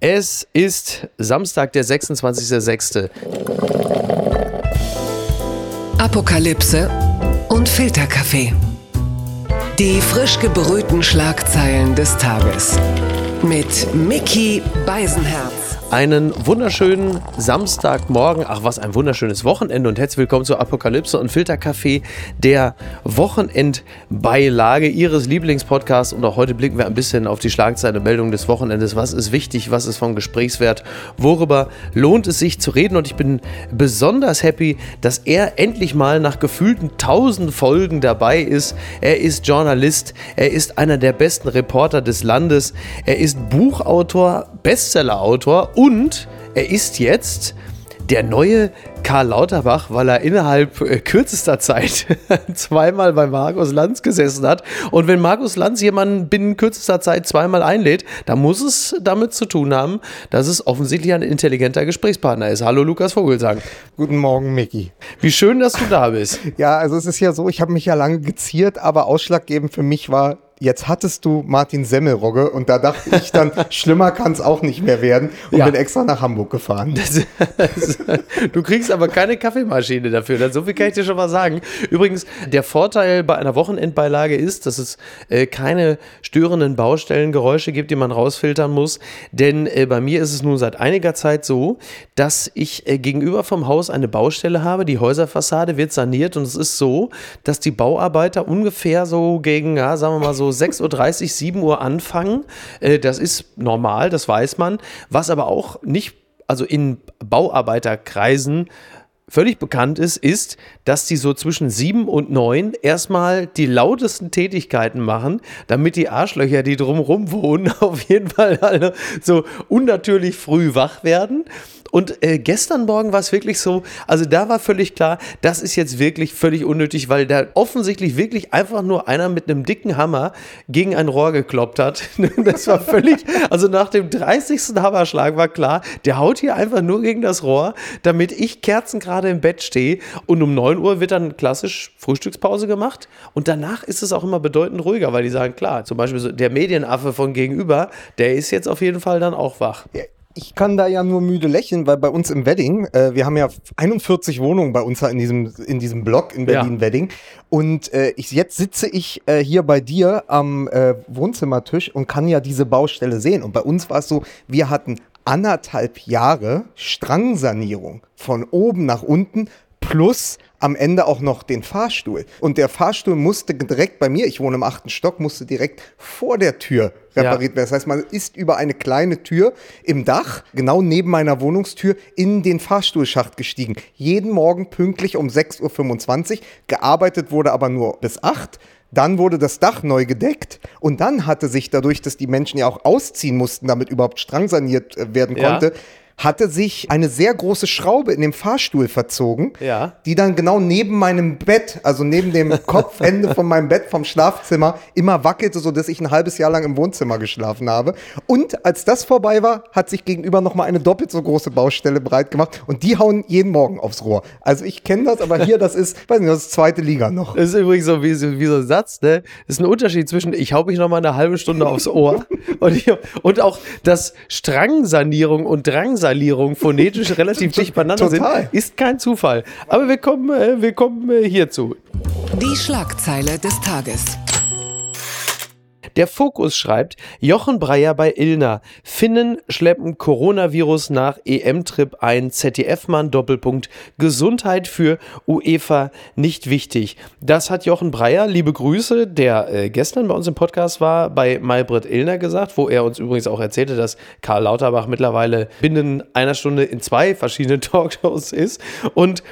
Es ist Samstag, der 26.06. Apokalypse und Filterkaffee. Die frisch gebrühten Schlagzeilen des Tages. Mit Mickey Beisenherz. Einen wunderschönen Samstagmorgen, ach was, ein wunderschönes Wochenende und herzlich willkommen zu Apokalypse und Filterkaffee, der Wochenendbeilage Ihres Lieblingspodcasts. Und auch heute blicken wir ein bisschen auf die Schlagzeile Meldung des Wochenendes. Was ist wichtig, was ist von Gesprächswert, worüber lohnt es sich zu reden? Und ich bin besonders happy, dass er endlich mal nach gefühlten tausend Folgen dabei ist. Er ist Journalist, er ist einer der besten Reporter des Landes, er ist Buchautor, Bestsellerautor und er ist jetzt der neue Karl Lauterbach, weil er innerhalb äh, kürzester Zeit zweimal bei Markus Lanz gesessen hat. Und wenn Markus Lanz jemanden binnen kürzester Zeit zweimal einlädt, dann muss es damit zu tun haben, dass es offensichtlich ein intelligenter Gesprächspartner ist. Hallo Lukas Vogelsang. Guten Morgen, Micky. Wie schön, dass du da bist. Ja, also es ist ja so, ich habe mich ja lange geziert, aber ausschlaggebend für mich war jetzt hattest du Martin Semmelrogge und da dachte ich dann, schlimmer kann es auch nicht mehr werden und ja. bin extra nach Hamburg gefahren. Das, das, du kriegst aber keine Kaffeemaschine dafür, so viel kann ich dir schon mal sagen. Übrigens, der Vorteil bei einer Wochenendbeilage ist, dass es äh, keine störenden Baustellengeräusche gibt, die man rausfiltern muss, denn äh, bei mir ist es nun seit einiger Zeit so, dass ich äh, gegenüber vom Haus eine Baustelle habe, die Häuserfassade wird saniert und es ist so, dass die Bauarbeiter ungefähr so gegen, ja, sagen wir mal so 6.30 Uhr, 7 Uhr anfangen. Äh, das ist normal, das weiß man. Was aber auch nicht, also in Bauarbeiterkreisen völlig bekannt ist, ist, dass die so zwischen sieben und neun erstmal die lautesten Tätigkeiten machen, damit die Arschlöcher, die drumherum wohnen, auf jeden Fall alle so unnatürlich früh wach werden. Und äh, gestern Morgen war es wirklich so, also da war völlig klar, das ist jetzt wirklich völlig unnötig, weil da offensichtlich wirklich einfach nur einer mit einem dicken Hammer gegen ein Rohr gekloppt hat. das war völlig, also nach dem 30. Hammerschlag war klar, der haut hier einfach nur gegen das Rohr, damit ich Kerzen gerade im Bett stehe. Und um 9 Uhr wird dann klassisch Frühstückspause gemacht. Und danach ist es auch immer bedeutend ruhiger, weil die sagen, klar, zum Beispiel so der Medienaffe von gegenüber, der ist jetzt auf jeden Fall dann auch wach. Ich kann da ja nur müde lächeln, weil bei uns im Wedding, äh, wir haben ja 41 Wohnungen bei uns in diesem, in diesem Block in Berlin-Wedding. Ja. Und äh, ich, jetzt sitze ich äh, hier bei dir am äh, Wohnzimmertisch und kann ja diese Baustelle sehen. Und bei uns war es so, wir hatten anderthalb Jahre Strangsanierung von oben nach unten plus am Ende auch noch den Fahrstuhl. Und der Fahrstuhl musste direkt bei mir, ich wohne im achten Stock, musste direkt vor der Tür repariert ja. werden. Das heißt, man ist über eine kleine Tür im Dach, genau neben meiner Wohnungstür, in den Fahrstuhlschacht gestiegen. Jeden Morgen pünktlich um 6.25 Uhr. Gearbeitet wurde aber nur bis 8 dann wurde das Dach neu gedeckt und dann hatte sich dadurch, dass die Menschen ja auch ausziehen mussten, damit überhaupt Strang saniert äh, werden konnte, ja hatte sich eine sehr große Schraube in dem Fahrstuhl verzogen, ja. die dann genau neben meinem Bett, also neben dem Kopfende von meinem Bett vom Schlafzimmer, immer wackelte, sodass ich ein halbes Jahr lang im Wohnzimmer geschlafen habe. Und als das vorbei war, hat sich gegenüber nochmal eine doppelt so große Baustelle breit gemacht und die hauen jeden Morgen aufs Rohr. Also ich kenne das, aber hier, das ist, weiß nicht, das ist zweite Liga noch. Das ist übrigens so wie, wie so ein Satz, ne? Das ist ein Unterschied zwischen, ich hau mich nochmal eine halbe Stunde aufs Ohr und, ich, und auch das Strangsanierung und Drangsanierung Salierung phonetisch relativ dicht beieinander sind, ist kein Zufall. Aber wir kommen, äh, wir kommen äh, hierzu. Die Schlagzeile des Tages. Der Fokus schreibt, Jochen Breyer bei Illner. Finnen schleppen Coronavirus nach EM-Trip ein. ZDF-Mann, Doppelpunkt. Gesundheit für UEFA nicht wichtig. Das hat Jochen Breyer, liebe Grüße, der äh, gestern bei uns im Podcast war, bei Maybrit Illner gesagt, wo er uns übrigens auch erzählte, dass Karl Lauterbach mittlerweile binnen einer Stunde in zwei verschiedenen Talkshows ist. Und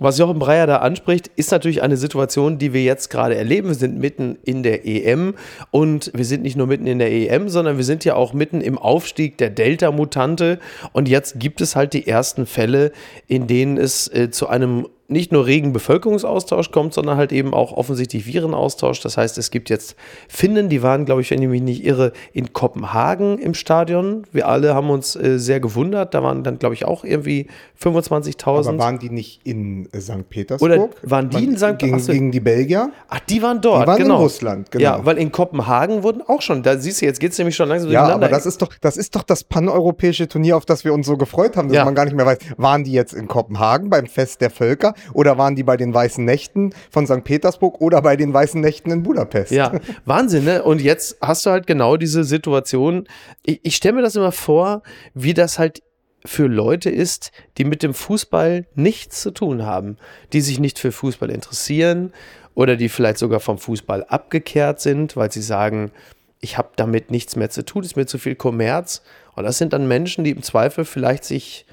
was Jochen Breyer da anspricht, ist natürlich eine Situation, die wir jetzt gerade erleben. Wir sind mitten in der EM und wir sind nicht nur mitten in der EM, sondern wir sind ja auch mitten im Aufstieg der Delta-Mutante. Und jetzt gibt es halt die ersten Fälle, in denen es äh, zu einem nicht nur regen Bevölkerungsaustausch kommt, sondern halt eben auch offensichtlich Virenaustausch. Das heißt, es gibt jetzt Finnen, die waren, glaube ich, wenn ich mich nicht irre, in Kopenhagen im Stadion. Wir alle haben uns äh, sehr gewundert. Da waren dann, glaube ich, auch irgendwie 25.000. Aber waren die nicht in äh, St. Petersburg? Oder waren die in St. Gegen, gegen die Belgier? Ach, die waren dort. Die waren genau. in Russland, genau. Ja, weil in Kopenhagen wurden auch schon, da siehst du, jetzt geht es nämlich schon langsam Ja, aber das ist doch das, ist doch das paneuropäische Turnier, auf das wir uns so gefreut haben, dass ja. man gar nicht mehr weiß, waren die jetzt in Kopenhagen beim Fest der Völker oder waren die bei den Weißen Nächten von St. Petersburg oder bei den Weißen Nächten in Budapest? Ja, Wahnsinn, ne? Und jetzt hast du halt genau diese Situation. Ich, ich stelle mir das immer vor, wie das halt für Leute ist, die mit dem Fußball nichts zu tun haben, die sich nicht für Fußball interessieren oder die vielleicht sogar vom Fußball abgekehrt sind, weil sie sagen, ich habe damit nichts mehr zu tun, ist mir zu viel Kommerz. Und das sind dann Menschen, die im Zweifel vielleicht sich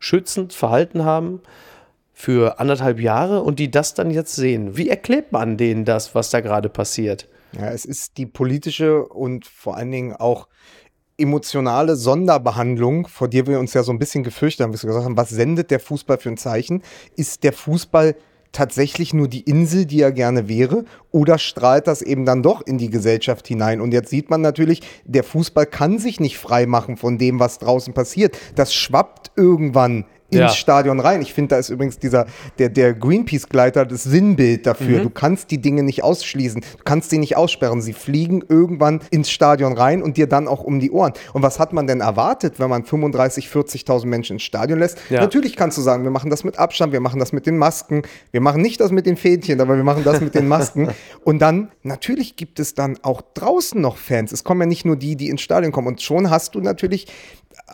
infektionsschützend verhalten haben für anderthalb Jahre und die das dann jetzt sehen. Wie erklebt man denen das, was da gerade passiert? Ja, es ist die politische und vor allen Dingen auch emotionale Sonderbehandlung, vor der wir uns ja so ein bisschen gefürchtet haben, wir gesagt haben, was sendet der Fußball für ein Zeichen? Ist der Fußball tatsächlich nur die Insel, die er gerne wäre, oder strahlt das eben dann doch in die Gesellschaft hinein? Und jetzt sieht man natürlich, der Fußball kann sich nicht frei machen von dem, was draußen passiert. Das schwappt irgendwann ins ja. Stadion rein. Ich finde, da ist übrigens dieser, der, der Greenpeace-Gleiter das Sinnbild dafür. Mhm. Du kannst die Dinge nicht ausschließen. Du kannst sie nicht aussperren. Sie fliegen irgendwann ins Stadion rein und dir dann auch um die Ohren. Und was hat man denn erwartet, wenn man 35, 40.000 Menschen ins Stadion lässt? Ja. Natürlich kannst du sagen, wir machen das mit Abstand, wir machen das mit den Masken, wir machen nicht das mit den Fädchen, aber wir machen das mit den Masken. und dann, natürlich gibt es dann auch draußen noch Fans. Es kommen ja nicht nur die, die ins Stadion kommen. Und schon hast du natürlich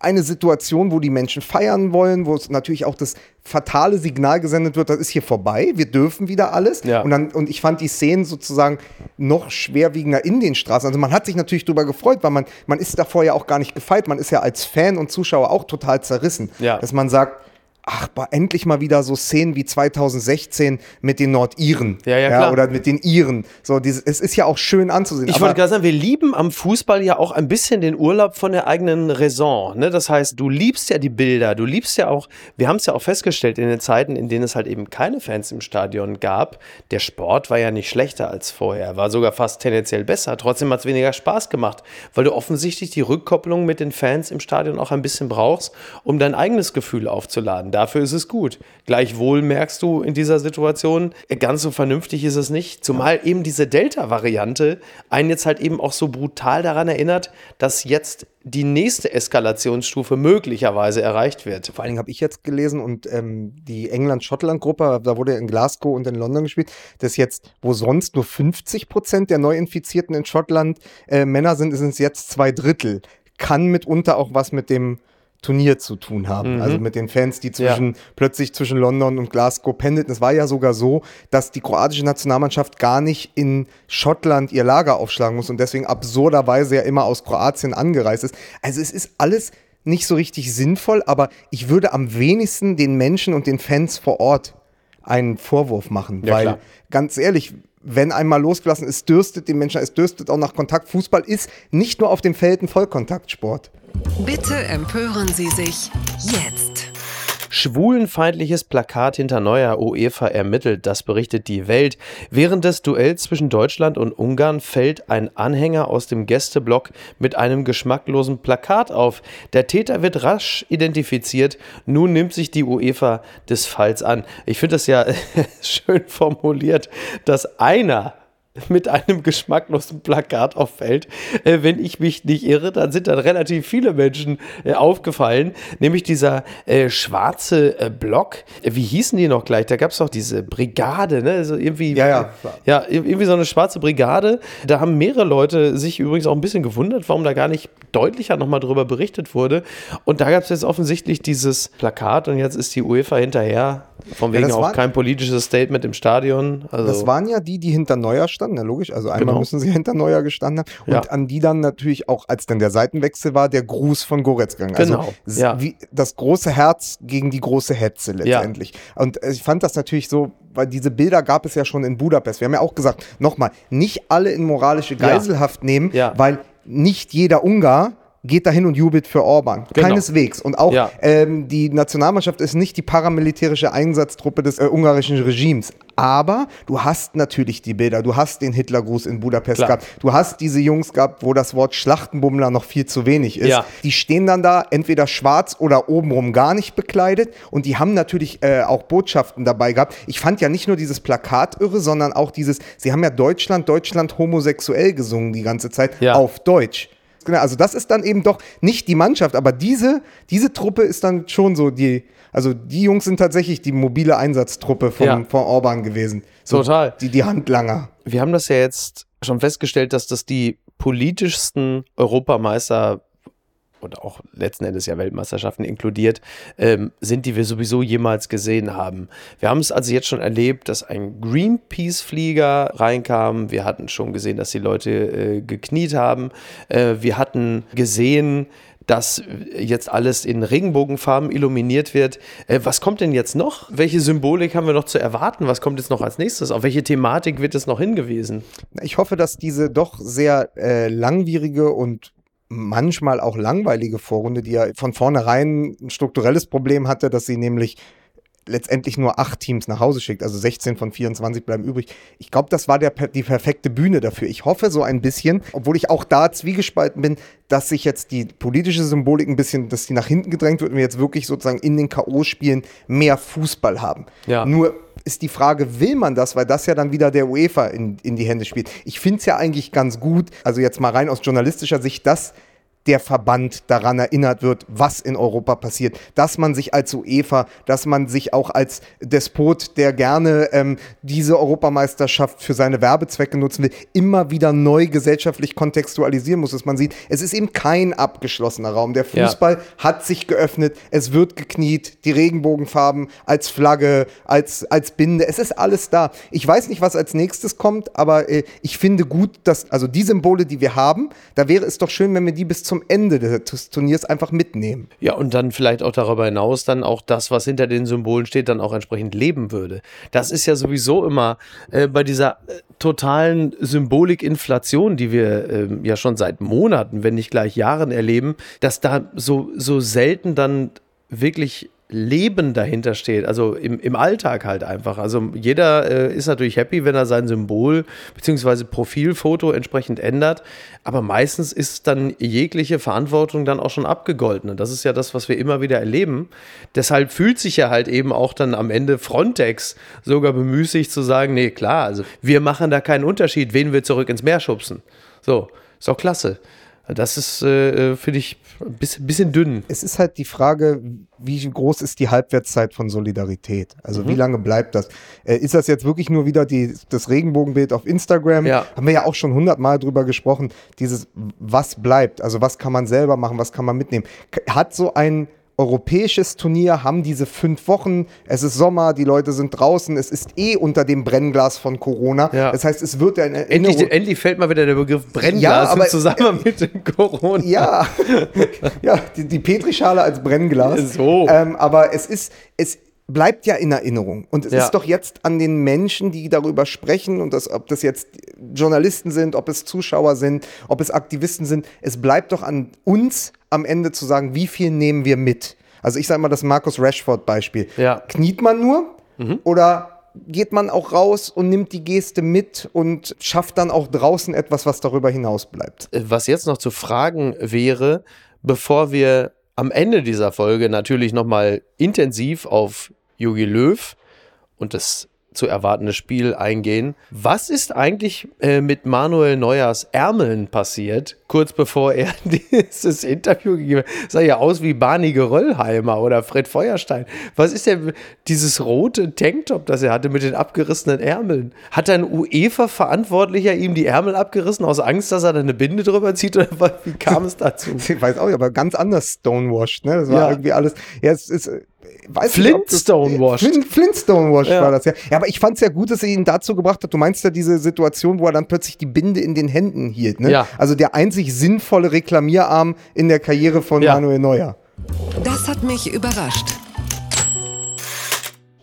eine Situation, wo die Menschen feiern wollen, wo es natürlich auch das fatale Signal gesendet wird, das ist hier vorbei, wir dürfen wieder alles. Ja. Und, dann, und ich fand die Szenen sozusagen noch schwerwiegender in den Straßen. Also man hat sich natürlich darüber gefreut, weil man, man ist davor ja auch gar nicht gefeit. Man ist ja als Fan und Zuschauer auch total zerrissen. Ja. Dass man sagt, ach, endlich mal wieder so Szenen wie 2016 mit den Nordiren. Ja, ja, klar. Ja, oder mit den Iren. So, dieses, es ist ja auch schön anzusehen. Ich wollte gerade sagen, wir lieben am Fußball ja auch ein bisschen den Urlaub von der eigenen Raison. Ne? Das heißt, du liebst ja die Bilder, du liebst ja auch, wir haben es ja auch festgestellt in den Zeiten, in denen es halt eben keine Fans im Stadion gab, der Sport war ja nicht schlechter als vorher, war sogar fast tendenziell besser. Trotzdem hat es weniger Spaß gemacht, weil du offensichtlich die Rückkopplung mit den Fans im Stadion auch ein bisschen brauchst, um dein eigenes Gefühl aufzuladen dafür ist es gut. Gleichwohl merkst du in dieser Situation, ganz so vernünftig ist es nicht. Zumal eben diese Delta-Variante einen jetzt halt eben auch so brutal daran erinnert, dass jetzt die nächste Eskalationsstufe möglicherweise erreicht wird. Vor allen Dingen habe ich jetzt gelesen und ähm, die England-Schottland-Gruppe, da wurde in Glasgow und in London gespielt, dass jetzt, wo sonst nur 50 Prozent der Neuinfizierten in Schottland äh, Männer sind, sind es jetzt zwei Drittel. Kann mitunter auch was mit dem Turnier zu tun haben. Mhm. Also mit den Fans, die zwischen, ja. plötzlich zwischen London und Glasgow pendelten. Es war ja sogar so, dass die kroatische Nationalmannschaft gar nicht in Schottland ihr Lager aufschlagen muss und deswegen absurderweise ja immer aus Kroatien angereist ist. Also es ist alles nicht so richtig sinnvoll, aber ich würde am wenigsten den Menschen und den Fans vor Ort einen Vorwurf machen, ja, weil klar. ganz ehrlich, wenn einmal losgelassen ist, dürstet die Menschen, es dürstet auch nach Kontakt. Fußball ist nicht nur auf dem Feld ein Vollkontaktsport. Bitte empören Sie sich jetzt. Schwulenfeindliches Plakat hinter neuer UEFA ermittelt, das berichtet die Welt. Während des Duells zwischen Deutschland und Ungarn fällt ein Anhänger aus dem Gästeblock mit einem geschmacklosen Plakat auf. Der Täter wird rasch identifiziert. Nun nimmt sich die UEFA des Falls an. Ich finde das ja schön formuliert, dass einer mit einem geschmacklosen Plakat auffällt. Äh, wenn ich mich nicht irre, dann sind dann relativ viele Menschen äh, aufgefallen, nämlich dieser äh, schwarze äh, Block. Äh, wie hießen die noch gleich? Da gab es doch diese Brigade, ne? Also irgendwie, ja, ja. ja, irgendwie so eine schwarze Brigade. Da haben mehrere Leute sich übrigens auch ein bisschen gewundert, warum da gar nicht deutlicher nochmal drüber berichtet wurde. Und da gab es jetzt offensichtlich dieses Plakat und jetzt ist die UEFA hinterher. Von wegen ja, auch kein politisches Statement im Stadion. Also das waren ja die, die hinter Neuer standen ja, logisch. Also einmal genau. müssen sie hinter Neuer gestanden haben. Und ja. an die dann natürlich auch, als dann der Seitenwechsel war, der Gruß von Goretz gegangen. Also genau. ja. wie das große Herz gegen die große Hetze letztendlich. Und ich fand das natürlich so, weil diese Bilder gab es ja schon in Budapest. Wir haben ja auch gesagt, nochmal, nicht alle in moralische Geiselhaft nehmen, weil nicht jeder Ungar geht dahin und jubelt für Orban. Genau. Keineswegs. Und auch Ja. ähm, die Nationalmannschaft ist nicht die paramilitärische Einsatztruppe des äh, ungarischen Regimes. Aber du hast natürlich die Bilder, du hast den Hitlergruß in Budapest Klar. gehabt, du hast diese Jungs gehabt, wo das Wort Schlachtenbummler noch viel zu wenig ist. Ja. Die stehen dann da, entweder schwarz oder obenrum gar nicht bekleidet und die haben natürlich äh, auch Botschaften dabei gehabt. Ich fand ja nicht nur dieses Plakat irre, sondern auch dieses, sie haben ja Deutschland, Deutschland homosexuell gesungen die ganze Zeit Ja. auf Deutsch. Genau, also das ist dann eben doch nicht die Mannschaft, aber diese, diese Truppe ist dann schon so die, also die Jungs sind tatsächlich die mobile Einsatztruppe von, Ja. von Orban gewesen. So Total. Die, die Handlanger. Wir haben das ja jetzt schon festgestellt, dass das die politischsten Europameister und auch letzten Endes ja Weltmeisterschaften inkludiert, ähm, sind, die wir sowieso jemals gesehen haben. Wir haben es also jetzt schon erlebt, dass ein Greenpeace-Flieger reinkam. Wir hatten schon gesehen, dass die Leute äh, gekniet haben. Äh, wir hatten gesehen, dass jetzt alles in Regenbogenfarben illuminiert wird. Äh, was kommt denn jetzt noch? Welche Symbolik haben wir noch zu erwarten? Was kommt jetzt noch als nächstes? Auf welche Thematik wird es noch hingewiesen? Ich hoffe, dass diese doch sehr äh, langwierige und manchmal auch langweilige Vorrunde, die ja von vornherein ein strukturelles Problem hatte, dass sie nämlich letztendlich nur acht Teams nach Hause schickt, also 16 von 24 bleiben übrig. Ich glaube, das war der, die perfekte Bühne dafür. Ich hoffe so ein bisschen, obwohl ich auch da zwiegespalten bin, dass sich jetzt die politische Symbolik ein bisschen, dass die nach hinten gedrängt wird und wir jetzt wirklich sozusagen in den K.O.-Spielen mehr Fußball haben. Ja. Nur ist die Frage, will man das, weil das ja dann wieder der UEFA in, in die Hände spielt. Ich finde es ja eigentlich ganz gut, also jetzt mal rein aus journalistischer Sicht, dass der Verband daran erinnert wird, was in Europa passiert. Dass man sich als UEFA, dass man sich auch als Despot, der gerne ähm, diese Europameisterschaft für seine Werbezwecke nutzen will, immer wieder neu gesellschaftlich kontextualisieren muss, dass man sieht, es ist eben kein abgeschlossener Raum. Der Ja. Fußball hat sich geöffnet, es wird gekniet, die Regenbogenfarben als Flagge, als, als Binde, es ist alles da. Ich weiß nicht, was als nächstes kommt, aber äh, ich finde gut, dass, also die Symbole, die wir haben, da wäre es doch schön, wenn wir die bis zum Ende des Turniers einfach mitnehmen. Ja, und dann vielleicht auch darüber hinaus dann auch das, was hinter den Symbolen steht, dann auch entsprechend leben würde. Das ist ja sowieso immer äh, bei dieser äh, totalen Symbolikinflation, die wir ähm, ja schon seit Monaten, wenn nicht gleich Jahren erleben, dass da so, so selten dann wirklich Leben dahinter steht, also im, im Alltag halt einfach. Also jeder äh, ist natürlich happy, wenn er sein Symbol bzw. Profilfoto entsprechend ändert, aber meistens ist dann jegliche Verantwortung dann auch schon abgegolten. Und das ist ja das, was wir immer wieder erleben. Deshalb fühlt sich ja halt eben auch dann am Ende Frontex sogar bemüßigt zu sagen, nee, klar, also wir machen da keinen Unterschied, wen wir zurück ins Meer schubsen. So, ist doch klasse. Das ist, äh, finde ich, ein bisschen, bisschen dünn. Es ist halt die Frage, wie groß ist die Halbwertszeit von Solidarität? Also wie lange bleibt das? Äh, ist das jetzt wirklich nur wieder die, das Regenbogenbild auf Instagram? Ja. Haben wir ja auch schon hundertmal drüber gesprochen. Dieses, was bleibt? Also was kann man selber machen? Was kann man mitnehmen? Hat so ein europäisches Turnier, haben diese fünf Wochen, es ist Sommer, die Leute sind draußen, es ist eh unter dem Brennglas von Corona. Ja. Das heißt, es wird ja Endlich, endlich fällt mal wieder der Begriff Brennglas Ja, aber- im Zusammenhang mit dem Corona. Ja, ja die, die Petrischale als Brennglas. So. Ähm, aber es ist, es bleibt ja in Erinnerung. Und es Ja. ist doch jetzt an den Menschen, die darüber sprechen, und das, ob das jetzt Journalisten sind, ob es Zuschauer sind, ob es Aktivisten sind, es bleibt doch an uns am Ende zu sagen, wie viel nehmen wir mit. Also ich sage mal das Markus Rashford-Beispiel. Ja. Kniet man nur oder geht man auch raus und nimmt die Geste mit und schafft dann auch draußen etwas, was darüber hinaus bleibt? Was jetzt noch zu fragen wäre, bevor wir am Ende dieser Folge natürlich nochmal intensiv auf Jogi Löw und das zu erwartende Spiel eingehen. Was ist eigentlich äh, mit Manuel Neuers Ärmeln passiert, kurz bevor er dieses Interview gegeben hat? Sah ja aus wie Barney Geröllheimer oder Fred Feuerstein. Was ist denn dieses rote Tanktop, das er hatte mit den abgerissenen Ärmeln? Hat ein UEFA-Verantwortlicher ihm die Ärmel abgerissen aus Angst, dass er da eine Binde drüber zieht? Oder was- wie kam es dazu? Ich weiß auch nicht, aber ganz anders stonewashed, ne? Das war Ja. irgendwie alles. Ja, es ist. Weiß nicht, ob das- Flintstone-washed. Flint, Flintstone-washed Ja. war das, ja. Ja, aber ich fand es ja gut, dass er ihn dazu gebracht hat. Du meinst ja diese Situation, wo er dann plötzlich die Binde in den Händen hielt, ne? Ja. Also der einzig sinnvolle Reklamierarm in der Karriere von Ja. Manuel Neuer. Das hat mich überrascht.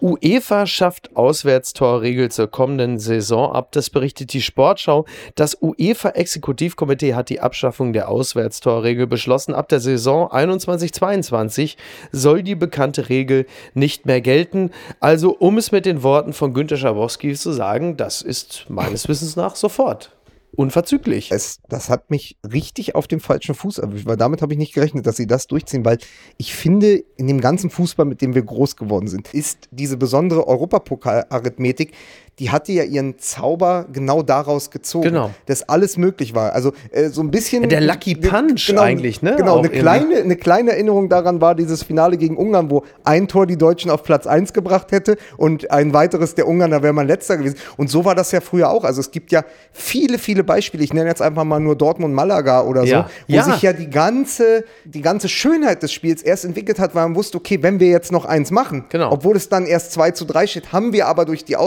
UEFA schafft Auswärtstorregel zur kommenden Saison ab. Das berichtet die Sportschau. Das UEFA-Exekutivkomitee hat die Abschaffung der Auswärtstorregel beschlossen. Ab der Saison 21-22 soll die bekannte Regel nicht mehr gelten. Also, um es mit den Worten von Günter Schabowski zu sagen, das ist meines Wissens nach sofort unverzüglich. Es, das hat mich richtig auf dem falschen Fuß erwischt, weil damit habe ich nicht gerechnet, dass sie das durchziehen, weil ich finde, in dem ganzen Fußball, mit dem wir groß geworden sind, ist diese besondere Europapokal-Arithmetik die hatte ja ihren Zauber genau daraus gezogen, genau. dass alles möglich war. Also äh, so ein bisschen. Der Lucky Punch genau, eigentlich, ne? Genau, eine kleine, eine kleine Erinnerung daran war dieses Finale gegen Ungarn, wo ein Tor die Deutschen auf Platz 1 gebracht hätte und ein weiteres der Ungarn, da wäre man letzter gewesen. Und so war das ja früher auch. Also es gibt ja viele, viele Beispiele. Ich nenne jetzt einfach mal nur Dortmund, Malaga oder so, ja. wo ja. sich ja die ganze, die ganze Schönheit des Spiels erst entwickelt hat, weil man wusste, okay, wenn wir jetzt noch eins machen, genau. obwohl es dann erst 2 zu 3 steht, haben wir aber durch die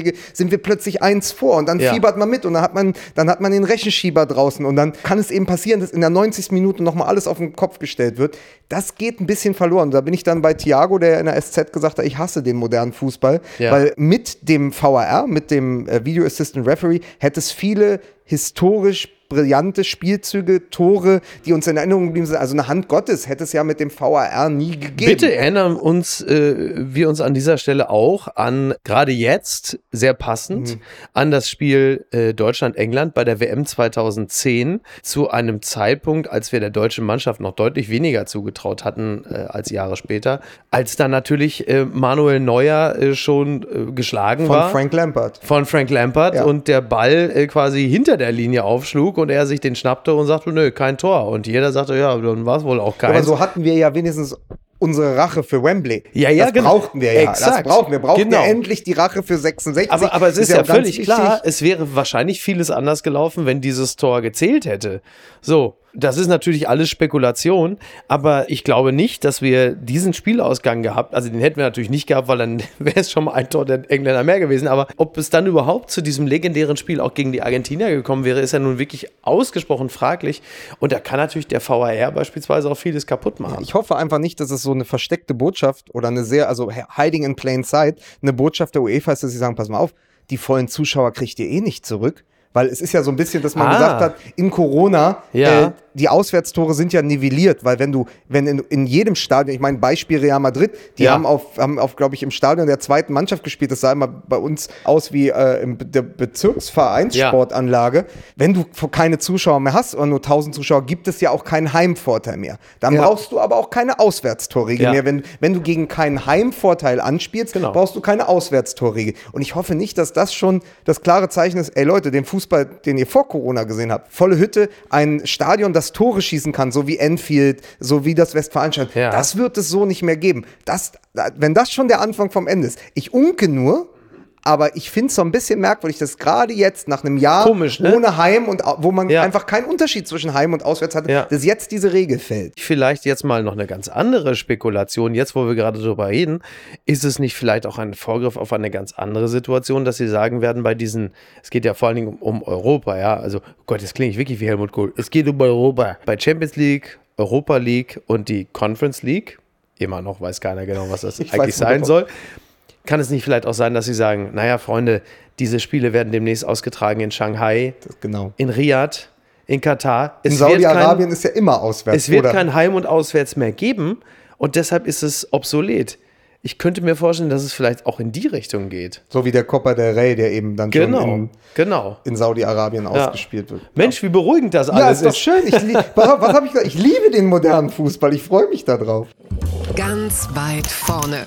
Auswärtstorregel, sind wir plötzlich plötzlich eins vor und dann ja. fiebert man mit und dann hat man, dann hat man den Rechenschieber draußen und dann kann es eben passieren, dass in der 90. Minute nochmal alles auf den Kopf gestellt wird. Das geht ein bisschen verloren. Da bin ich dann bei Thiago, der in der SZ gesagt hat, ich hasse den modernen Fußball, ja. weil mit dem VAR, mit dem äh, Video Assistant Referee, hätte es viele historisch brillante Spielzüge, Tore, die uns in Erinnerung geblieben sind. Also eine Hand Gottes hätte es ja mit dem VAR nie gegeben. Bitte erinnern uns, äh, wir uns an dieser Stelle auch an, gerade jetzt, sehr passend, mhm. an das Spiel äh, Deutschland-England bei der WM 2010 zu einem Zeitpunkt, als wir der deutschen Mannschaft noch deutlich weniger zugetraut hatten äh, als Jahre später, als dann natürlich äh, Manuel Neuer äh, schon äh, geschlagen Von war. Von Frank Lampard. Von Frank Lampard ja. und der Ball quasi hinter der Linie aufschlug und er sich den schnappte und sagte, nö, kein Tor. Und jeder sagte, ja, dann war es wohl auch kein. Aber so hatten wir ja wenigstens unsere Rache für Wembley. Ja, ja, das genau. brauchten wir ja. Exakt. Das brauchen wir. brauchen genau. ja endlich die Rache für 66. Aber, aber es ist, ist ja, völlig klar, es wäre wahrscheinlich vieles anders gelaufen, wenn dieses Tor gezählt hätte. So, das ist natürlich alles Spekulation, aber ich glaube nicht, dass wir diesen Spielausgang gehabt, also den hätten wir natürlich nicht gehabt, weil dann wäre es schon mal ein Tor der Engländer mehr gewesen, aber ob es dann überhaupt zu diesem legendären Spiel auch gegen die Argentinier gekommen wäre, ist ja nun wirklich ausgesprochen fraglich und da kann natürlich der VAR beispielsweise auch vieles kaputt machen. Ich hoffe einfach nicht, dass es so eine versteckte Botschaft oder eine sehr, also hiding in plain sight, eine Botschaft der UEFA ist, dass sie sagen, pass mal auf, die vollen Zuschauer kriegt ihr eh nicht zurück. Weil es ist ja so ein bisschen, dass man ah. gesagt hat, in Corona, ja. äh, die Auswärtstore sind ja nivelliert, weil wenn du, wenn in, in jedem Stadion, ich meine Beispiel Real Madrid, die ja. haben auf, haben auf, glaube ich, im Stadion der zweiten Mannschaft gespielt, das sah immer bei uns aus wie äh, in der Bezirksvereinssportanlage. Ja. Wenn du keine Zuschauer mehr hast oder nur 1000 Zuschauer, gibt es ja auch keinen Heimvorteil mehr. Dann brauchst du aber auch keine Auswärtstorregel mehr. Wenn, wenn du gegen keinen Heimvorteil anspielst, genau. brauchst du keine Auswärtstorregel. Und ich hoffe nicht, dass das schon das klare Zeichen ist, ey Leute, den Fußball, den ihr vor Corona gesehen habt, volle Hütte, ein Stadion, das Tore schießen kann, so wie Enfield, so wie das Westfalenstadion. Ja. Das wird es so nicht mehr geben. Das, wenn das schon der Anfang vom Ende ist. Ich unke nur, aber ich finde es so ein bisschen merkwürdig, dass gerade jetzt nach einem Jahr Komisch, ne? ohne Heim und wo man ja. einfach keinen Unterschied zwischen Heim und Auswärts hatte, ja. dass jetzt diese Regel fällt. Vielleicht jetzt mal noch eine ganz andere Spekulation, jetzt wo wir gerade drüber reden, ist es nicht vielleicht auch ein Vorgriff auf eine ganz andere Situation, dass sie sagen werden bei diesen, es geht ja vor allen Dingen um, um Europa, ja, also oh Gott, das klingt wirklich wie Helmut Kohl, es geht um Europa. Bei Champions League, Europa League und die Conference League, immer noch weiß keiner genau, was das ich eigentlich sein soll kann es nicht vielleicht auch sein, dass sie sagen, naja, Freunde, diese Spiele werden demnächst ausgetragen in Shanghai, genau. in Riyadh, in Katar. Es in Saudi-Arabien ist ja immer auswärts. Es wird oder? kein Heim- und Auswärts mehr geben und deshalb ist es obsolet. Ich könnte mir vorstellen, dass es vielleicht auch in die Richtung geht. So wie der Copa del Rey, der eben dann genau, schon in, genau. in Saudi-Arabien ja. ausgespielt wird. Mensch, wie beruhigend das alles ist. Ja, ist doch schön. Ich, was, was ich, ich liebe den modernen Fußball. Ich freue mich darauf. Ganz weit vorne.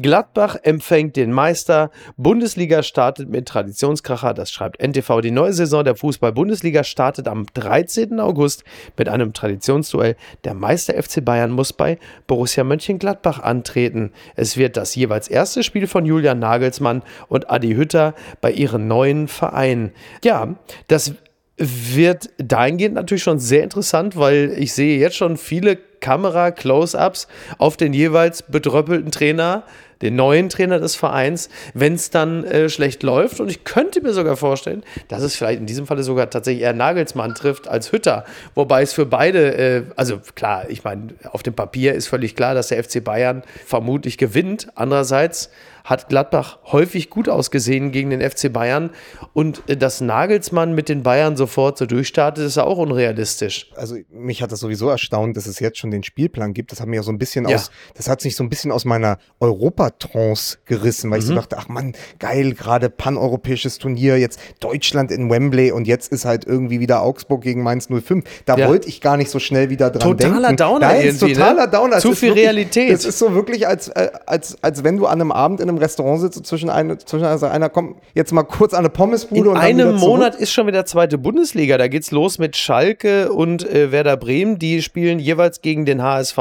Gladbach empfängt den Meister. Bundesliga startet mit Traditionskracher, das schreibt NTV. Die neue Saison der Fußball-Bundesliga startet am 13. August mit einem Traditionsduell. Der Meister FC Bayern muss bei Borussia Mönchengladbach antreten. Es wird das jeweils erste Spiel von Julian Nagelsmann und Adi Hütter bei ihren neuen Vereinen. Ja, das wird dahingehend natürlich schon sehr interessant, weil ich sehe jetzt schon viele Kamera-Close-ups auf den jeweils bedröppelten Trainer den neuen Trainer des Vereins, wenn es dann äh, schlecht läuft. Und ich könnte mir sogar vorstellen, dass es vielleicht in diesem Falle sogar tatsächlich eher Nagelsmann trifft als Hütter. Wobei es für beide, äh, also klar, ich meine, auf dem Papier ist völlig klar, dass der FC Bayern vermutlich gewinnt. Andererseits hat Gladbach häufig gut ausgesehen gegen den FC Bayern. Und äh, dass Nagelsmann mit den Bayern sofort so durchstartet, ist ja auch unrealistisch. Also mich hat das sowieso erstaunt, dass es jetzt schon den Spielplan gibt. Das hat mir ja so ein bisschen ja. aus, das hat sich so ein bisschen aus meiner Europatrance gerissen, weil mhm. ich so mhm. dachte, ach man, geil, gerade paneuropäisches Turnier, jetzt Deutschland in Wembley und jetzt ist halt irgendwie wieder Augsburg gegen Mainz 05. Da ja. wollte ich gar nicht so schnell wieder dran totaler denken. Downer Nein, irgendwie, totaler ne? Downer. Zu viel wirklich, Realität. Es ist so wirklich, als, äh, als, als wenn du an einem Abend in einem Restaurant sitzt und zwischen, eine, zwischen also einer kommt jetzt mal kurz an eine Pommesbude in und dann einem Monat ist schon wieder zweite Bundesliga. Da geht's los mit Schalke und äh, Werder Bremen. Die spielen jeweils gegen den HSV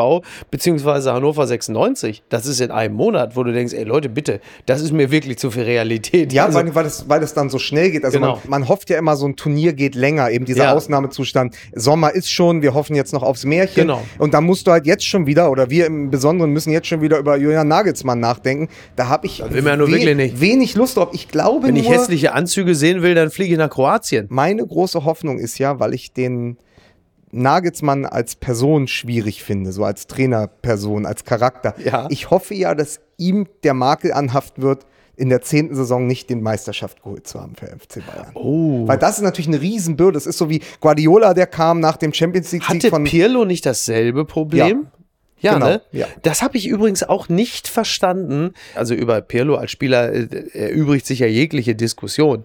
beziehungsweise Hannover 96. Das ist in einem Monat, wo du denkst, ey Leute, bitte, das ist mir wirklich zu viel Realität. Ja, also, weil, das, weil das dann so schnell geht. Also genau. man, man, hofft ja immer, so ein Turnier geht länger, eben dieser ja. Ausnahmezustand. Sommer ist schon, wir hoffen jetzt noch aufs Märchen. Genau. Und da musst du halt jetzt schon wieder, oder wir im Besonderen müssen jetzt schon wieder über Julian Nagelsmann nachdenken. Da habe ich nur we wirklich nicht. wenig Lust drauf. Ich glaube Wenn ich hässliche Anzüge sehen will, dann fliege ich nach Kroatien. Meine große Hoffnung ist ja, weil ich den Nagelsmann als Person schwierig finde, so als Trainerperson, als Charakter. Ja. Ich hoffe ja, dass ihm der Makel anhaft wird, in der zehnten Saison nicht den Meisterschaft geholt zu haben für FC Bayern. Oh. Weil das ist natürlich eine Riesenbürde. Das ist so wie Guardiola, der kam nach dem Champions League Hatte von Pirlo nicht dasselbe Problem? Ja. Ja, genau, ne? Ja. Das habe ich übrigens auch nicht verstanden. Also über Pirlo als Spieler äh, erübrigt sich ja jegliche Diskussion.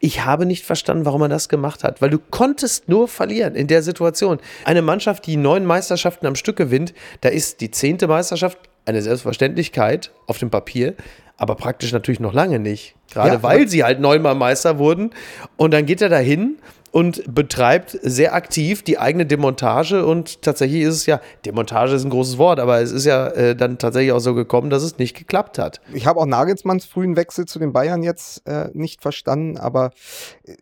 Ich habe nicht verstanden, warum er das gemacht hat, weil du konntest nur verlieren in der Situation. Eine Mannschaft, die neun Meisterschaften am Stück gewinnt, da ist die zehnte Meisterschaft eine Selbstverständlichkeit auf dem Papier, aber praktisch natürlich noch lange nicht. Gerade ja, weil sie halt neunmal Meister wurden. Und dann geht er dahin und betreibt sehr aktiv die eigene Demontage und tatsächlich ist es ja, Demontage ist ein großes Wort, aber es ist ja äh, dann tatsächlich auch so gekommen, dass es nicht geklappt hat. Ich habe auch Nagelsmanns frühen Wechsel zu den Bayern jetzt äh, nicht verstanden, aber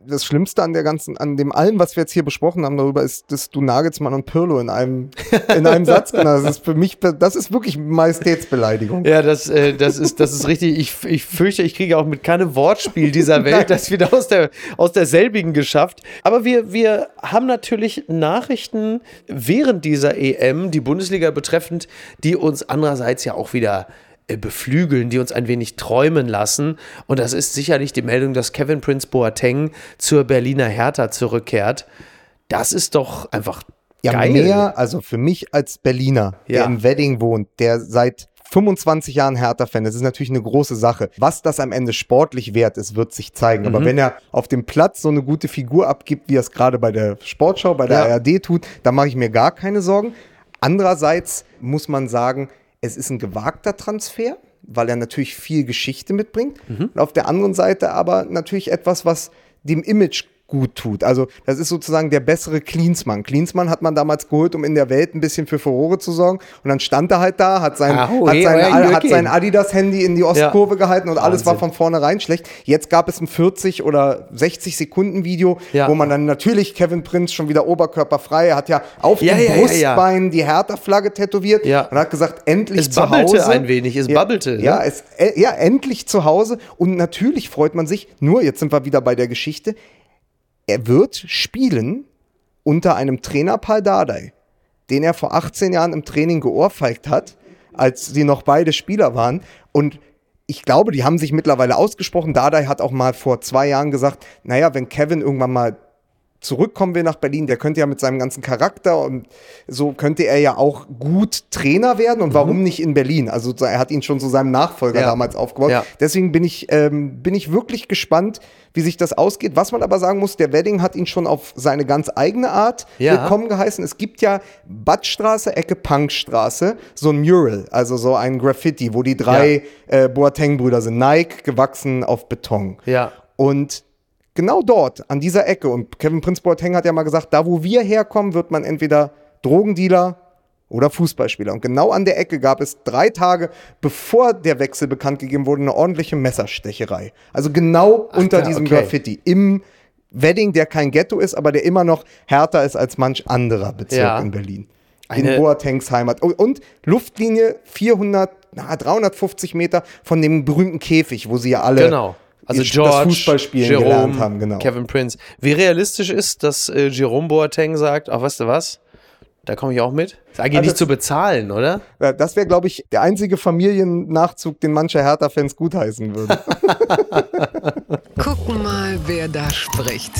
das Schlimmste an der ganzen, an dem allem, was wir jetzt hier besprochen haben darüber, ist, dass du Nagelsmann und Pirlo in einem, in einem Satz genannt Das ist für mich, das ist wirklich Majestätsbeleidigung. Ja, das, äh, das ist, das ist richtig. Ich, ich fürchte, ich kriege auch mit keinem Wortspiel dieser Welt das wieder aus der, aus derselbigen geschafft. Aber wir, wir haben natürlich Nachrichten während dieser EM, die Bundesliga betreffend, die uns andererseits ja auch wieder äh, beflügeln, die uns ein wenig träumen lassen. Und das ist sicherlich die Meldung, dass Kevin Prince Boateng zur Berliner Hertha zurückkehrt. Das ist doch einfach ja, geil. mehr, also für mich als Berliner, der ja. im Wedding wohnt, der seit 25 Jahren Hertha-Fan. Das ist natürlich eine große Sache. Was das am Ende sportlich wert ist, wird sich zeigen. Mhm. Aber wenn er auf dem Platz so eine gute Figur abgibt, wie er es gerade bei der Sportschau, bei der ja. ARD tut, da mache ich mir gar keine Sorgen. Andererseits muss man sagen, es ist ein gewagter Transfer, weil er natürlich viel Geschichte mitbringt. Mhm. Und auf der anderen Seite aber natürlich etwas, was dem Image gut tut. Also das ist sozusagen der bessere Klinsmann. Klinsmann hat man damals geholt, um in der Welt ein bisschen für Furore zu sorgen. Und dann stand er halt da, hat sein, oh, hat sein, hat sein Adidas-Handy in die Ostkurve ja. gehalten und Wahnsinn. alles war von vornherein schlecht. Jetzt gab es ein 40 oder 60 Sekunden Video, ja. wo man dann natürlich Kevin Prinz schon wieder oberkörperfrei, er hat ja auf ja, dem Brustbein die Hertha-Flagge tätowiert und hat gesagt, endlich es zu Hause. Es ein wenig, es babbelte. Ja, ne? es, äh, ja, endlich zu Hause. Und natürlich freut man sich, nur jetzt sind wir wieder bei der Geschichte, er wird spielen unter einem Trainer Paul Dardai, den er vor 18 Jahren im Training geohrfeigt hat, als sie noch beide Spieler waren. Und ich glaube, die haben sich mittlerweile ausgesprochen. Dardai hat auch mal vor zwei Jahren gesagt, naja, wenn Kevin irgendwann mal zurückkommen will nach Berlin, der könnte ja mit seinem ganzen Charakter und so könnte er ja auch gut Trainer werden und mhm. warum nicht in Berlin? Also er hat ihn schon zu seinem Nachfolger ja. damals aufgebaut. Ja. Deswegen bin ich, ähm, bin ich wirklich gespannt, wie sich das ausgeht. Was man aber sagen muss, der Wedding hat ihn schon auf seine ganz eigene Art ja. willkommen geheißen. Es gibt ja Badstraße, Ecke Punkstraße, so ein Mural, also so ein Graffiti, wo die drei äh, Boateng-Brüder sind. Nike, gewachsen auf Beton. Ja. Und genau dort, an dieser Ecke, und Kevin Prince Boateng hat ja mal gesagt, da wo wir herkommen, wird man entweder Drogendealer oder Fußballspieler. Und genau an der Ecke gab es drei Tage, bevor der Wechsel bekannt gegeben wurde, eine ordentliche Messerstecherei. Also genau Ach, unter ja, diesem okay. Graffiti. Im Wedding, der kein Ghetto ist, aber der immer noch härter ist als manch anderer Bezirk ja. in Berlin. in Boatengs Heimat. Und, und Luftlinie 400, na, 350 Meter von dem berühmten Käfig, wo sie ja alle genau. Also George, das Fußballspielen Jerome, gelernt haben, genau. Kevin Prince. Wie realistisch ist, dass äh, Jerome Boateng sagt, ach, weißt du was? Da komme ich auch mit. Ist eigentlich also nicht zu bezahlen, oder? Das wäre, glaube ich, der einzige Familiennachzug, den manche Hertha-Fans gutheißen würden. Gucken mal, wer da spricht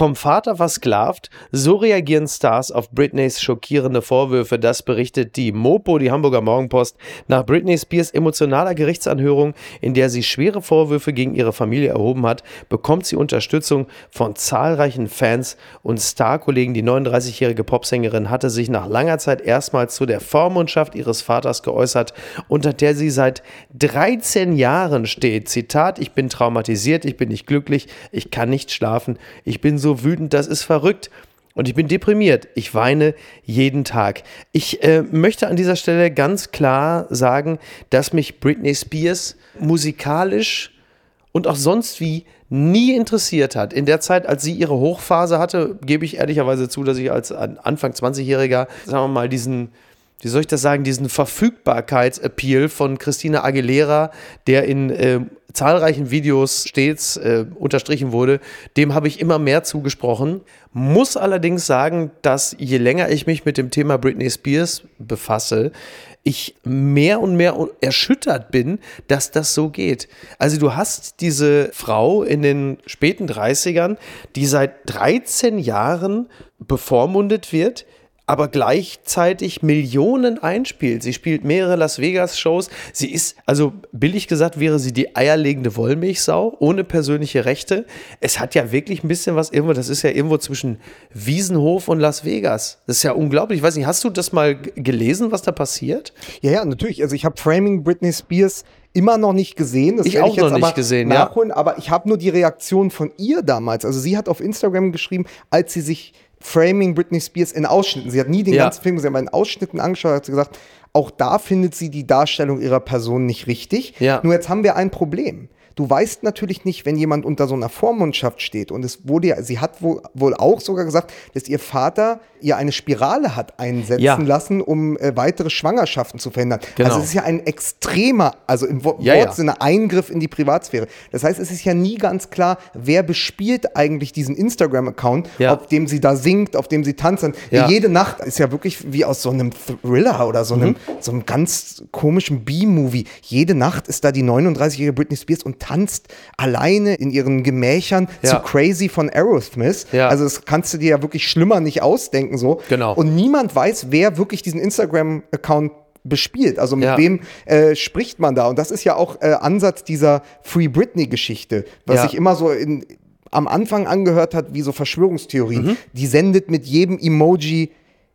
vom Vater versklavt, so reagieren Stars auf Britneys schockierende Vorwürfe. Das berichtet die Mopo, die Hamburger Morgenpost, nach Britney Spears emotionaler Gerichtsanhörung, in der sie schwere Vorwürfe gegen ihre Familie erhoben hat, bekommt sie Unterstützung von zahlreichen Fans und Starkollegen. Die 39-jährige Popsängerin hatte sich nach langer Zeit erstmals zu der Vormundschaft ihres Vaters geäußert, unter der sie seit 13 Jahren steht. Zitat: Ich bin traumatisiert, ich bin nicht glücklich, ich kann nicht schlafen, ich bin so so wütend, das ist verrückt. Und ich bin deprimiert. Ich weine jeden Tag. Ich äh, möchte an dieser Stelle ganz klar sagen, dass mich Britney Spears musikalisch und auch sonst wie nie interessiert hat. In der Zeit, als sie ihre Hochphase hatte, gebe ich ehrlicherweise zu, dass ich als Anfang 20-Jähriger, sagen wir mal, diesen wie soll ich das sagen, diesen Verfügbarkeitsappeal von Christina Aguilera, der in äh, zahlreichen Videos stets äh, unterstrichen wurde, dem habe ich immer mehr zugesprochen. Muss allerdings sagen, dass je länger ich mich mit dem Thema Britney Spears befasse, ich mehr und mehr erschüttert bin, dass das so geht. Also du hast diese Frau in den späten 30ern, die seit 13 Jahren bevormundet wird, aber gleichzeitig Millionen einspielt. Sie spielt mehrere Las Vegas-Shows. Sie ist, also billig gesagt, wäre sie die eierlegende Wollmilchsau ohne persönliche Rechte. Es hat ja wirklich ein bisschen was irgendwo, das ist ja irgendwo zwischen Wiesenhof und Las Vegas. Das ist ja unglaublich. Ich weiß nicht, hast du das mal gelesen, was da passiert? Ja, ja, natürlich. Also ich habe Framing Britney Spears immer noch nicht gesehen. Das ich auch ich noch nicht gesehen, nachholen, ja. Aber ich habe nur die Reaktion von ihr damals. Also sie hat auf Instagram geschrieben, als sie sich Framing Britney Spears in Ausschnitten. Sie hat nie den ja. ganzen Film gesehen, aber in Ausschnitten angeschaut, hat sie gesagt, auch da findet sie die Darstellung ihrer Person nicht richtig. Ja. Nur jetzt haben wir ein Problem. Du weißt natürlich nicht, wenn jemand unter so einer Vormundschaft steht und es wurde ja, sie hat wohl, wohl auch sogar gesagt, dass ihr Vater ihr eine Spirale hat einsetzen ja. lassen, um äh, weitere Schwangerschaften zu verhindern. Genau. Also es ist ja ein extremer, also im Wo ja, Wortsinne ja. Eingriff in die Privatsphäre. Das heißt, es ist ja nie ganz klar, wer bespielt eigentlich diesen Instagram-Account, auf dem sie da singt, auf dem sie tanzt. Jede Nacht ist ja wirklich wie aus so einem Thriller oder so einem, mhm. so einem ganz komischen B-Movie. Jede Nacht ist da die 39-jährige Britney Spears und tanzt alleine in ihren Gemächern zu Crazy von Aerosmith. Also das kannst du dir ja wirklich schlimmer nicht ausdenken denken so. Genau. Und niemand weiß, wer wirklich diesen Instagram-Account bespielt. Also mit ja. wem äh, spricht man da? Und das ist ja auch äh, Ansatz dieser Free Britney-Geschichte, was ja. sich immer so in, am Anfang angehört hat wie so Verschwörungstheorien. Mhm. Die sendet mit jedem Emoji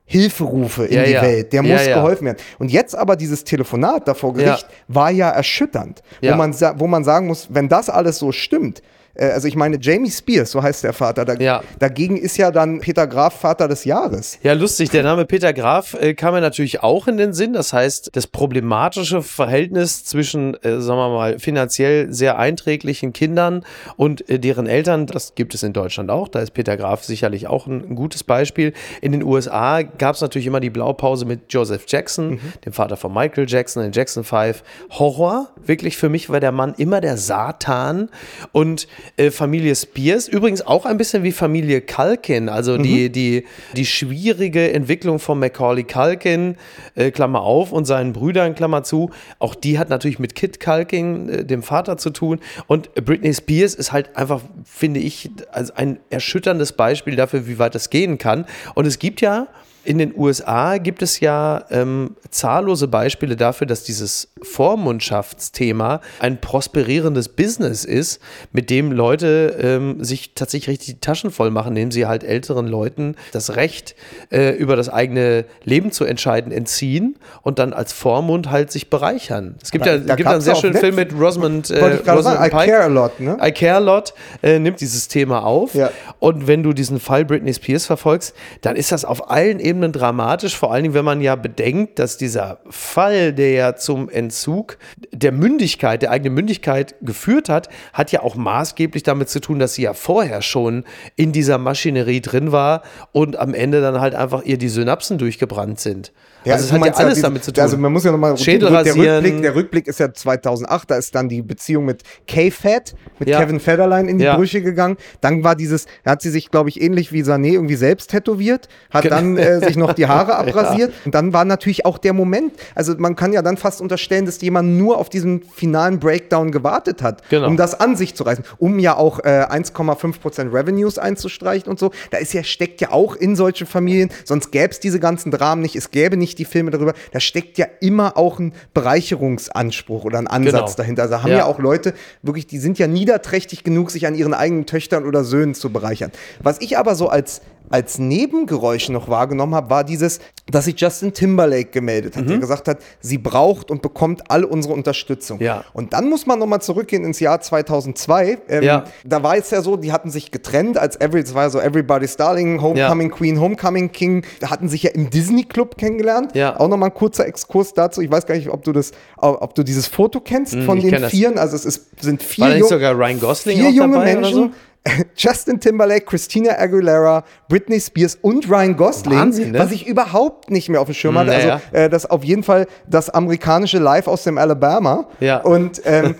Hilferufe in ja, die ja. Welt, der muss ja, geholfen werden. Und jetzt aber dieses Telefonat da vor Gericht war ja erschütternd, Wo, man, wo man sagen muss, wenn das alles so stimmt, äh, also ich meine, Jamie Spears, so heißt der Vater. Da, ja. Dagegen ist ja dann Peter Graf Vater des Jahres. Ja, lustig. Der Name Peter Graf äh, kam mir natürlich auch in den Sinn. Das heißt, das problematische Verhältnis zwischen, äh, sagen wir mal, finanziell sehr einträglichen Kindern und äh, deren Eltern, das gibt es in Deutschland auch. Da ist Peter Graf sicherlich auch ein, ein gutes Beispiel. In den USA gab es natürlich immer die Blaupause mit Joseph Jackson, mhm. dem Vater von Michael Jackson, in Jackson 5. Horror. Wirklich für mich war der Mann immer der Satan. Und äh, Familie Spears, übrigens auch ein bisschen wie Familie Culkin, also mhm. die, die, die schwierige Entwicklung von Macaulay Culkin, äh, Klammer auf, und seinen Brüdern, Klammer zu, auch die hat natürlich mit Kit Culkin, äh, dem Vater, zu tun. Und Britney Spears ist halt einfach, finde ich, also ein erschütterndes Beispiel dafür, wie weit das gehen kann. Und es gibt ja in den USA gibt es ja ähm, zahllose Beispiele dafür, dass dieses Vormundschaftsthema ein prosperierendes Business ist, mit dem Leute ähm, sich tatsächlich richtig die Taschen voll machen, indem sie halt älteren Leuten das Recht äh, über das eigene Leben zu entscheiden entziehen und dann als Vormund halt sich bereichern. Es gibt Aber ja gibt einen sehr schönen Film mit Rosamund, äh, Rosamund sagen, Pike. I Care a Lot, ne? I Care a Lot äh, nimmt dieses Thema auf. Ja. Und wenn du diesen Fall Britney Spears verfolgst, dann ist das auf allen Ebenen zunehmend dramatisch, vor allen Dingen, wenn man ja bedenkt, dass dieser Fall, der ja zum Entzug der Mündigkeit, der eigenen Mündigkeit geführt hat, hat ja auch maßgeblich damit zu tun, dass sie ja vorher schon in dieser Maschinerie drin war und am Ende dann halt einfach ihr die Synapsen durchgebrannt sind. Ja, also es hat ja alles diese, damit zu tun. Also man muss ja nochmal, Schädel der rasieren. Rückblick, der Rückblick ist ja 2008, da ist dann die Beziehung mit K-Fed, mit Ja. Kevin Federline in die Ja. Brüche gegangen. Dann war dieses, hat sie sich, glaube ich, ähnlich wie Sané irgendwie selbst tätowiert, hat dann äh, sich noch die Haare abrasiert. Und dann war natürlich auch der Moment, also man kann ja dann fast unterstellen, dass jemand nur auf diesen finalen Breakdown gewartet hat, Genau. um das an sich zu reißen, um ja auch äh, 1,5% Revenues einzustreichen und so. Da ist ja, steckt ja auch in solche Familien, sonst gäbe es diese ganzen Dramen nicht, es gäbe nicht die Filme darüber, da steckt ja immer auch ein Bereicherungsanspruch oder ein Ansatz Genau. dahinter. Also haben Ja. ja. auch Leute, wirklich, die sind ja niederträchtig genug, sich an ihren eigenen Töchtern oder Söhnen zu bereichern. Was ich aber so als als Nebengeräusch noch wahrgenommen habe, war dieses, dass sich Justin Timberlake gemeldet hat, der gesagt hat, sie braucht und bekommt all unsere Unterstützung. Mhm. Ja. Und dann muss man nochmal zurückgehen ins Jahr 2002. Ähm, Ja. Da war es ja so, die hatten sich getrennt, als Every, es war ja so Everybody's Darling, Homecoming Queen, Homecoming King, da hatten sich ja im Disney Club kennengelernt. Ja. Auch nochmal ein kurzer Exkurs dazu. Ich weiß gar nicht, ob du das, ob du dieses Foto kennst von Hm, ich den kenn das. Vieren. Also es ist, sind vier, War jung- sogar Ryan Gosling vier auch junge dabei oder Menschen. Justin Timberlake, Christina Aguilera, Britney Spears und Ryan Gosling, Wahnsinn, ne? was ich überhaupt nicht mehr auf dem Schirm hatte. Naja. Also äh, das auf jeden Fall das amerikanische Live aus dem Alabama. Ja. Und, ähm,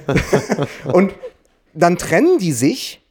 und dann trennen die sich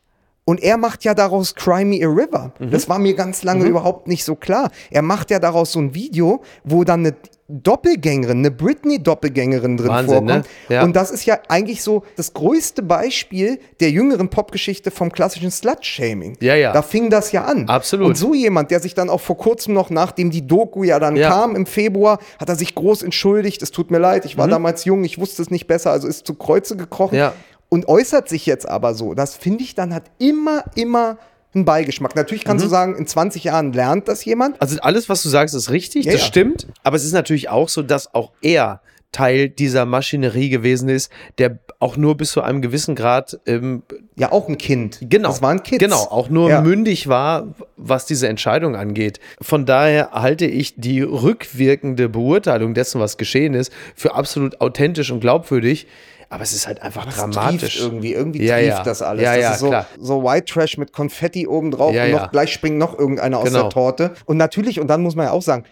und er macht ja daraus Cry Me a River. Mhm. Das war mir ganz lange überhaupt nicht so klar. Er macht ja daraus so ein Video, wo dann eine Doppelgängerin, eine Britney-Doppelgängerin drin Wahnsinn, ne? vorkommt. Ja. Und das ist ja eigentlich so das größte Beispiel der jüngeren Popgeschichte vom klassischen Slut-Shaming. Ja, ja. Da fing das ja an. Absolut. Und so jemand, der sich dann auch vor kurzem noch, nachdem die Doku ja dann Ja. kam im Februar, hat er sich groß entschuldigt. Es tut mir leid, ich war damals jung, ich wusste es nicht besser, also ist zu Kreuze gekrochen. Mhm. Ja. Und äußert sich jetzt aber so. Das finde ich dann hat immer, immer einen Beigeschmack. Natürlich Mhm. kannst du sagen, in 20 Jahren lernt das jemand. Also alles, was du sagst, ist richtig, Ja, das ja. stimmt. Aber es ist natürlich auch so, dass auch er Teil dieser Maschinerie gewesen ist, der auch nur bis zu einem gewissen Grad ähm, Ja, auch ein Kind. Genau. Das waren Kids. Genau, auch nur Ja. mündig war, was diese Entscheidung angeht. Von daher halte ich die rückwirkende Beurteilung dessen, was geschehen ist, für absolut authentisch und glaubwürdig. Aber es ist halt einfach Das dramatisch. irgendwie, irgendwie Ja, trieft ja. das alles. Ja, das ja, ist so, klar. so White Trash mit Konfetti oben drauf Ja, und noch, gleich springt noch irgendeiner aus Genau. der Torte. Und natürlich, und dann muss man ja auch sagen,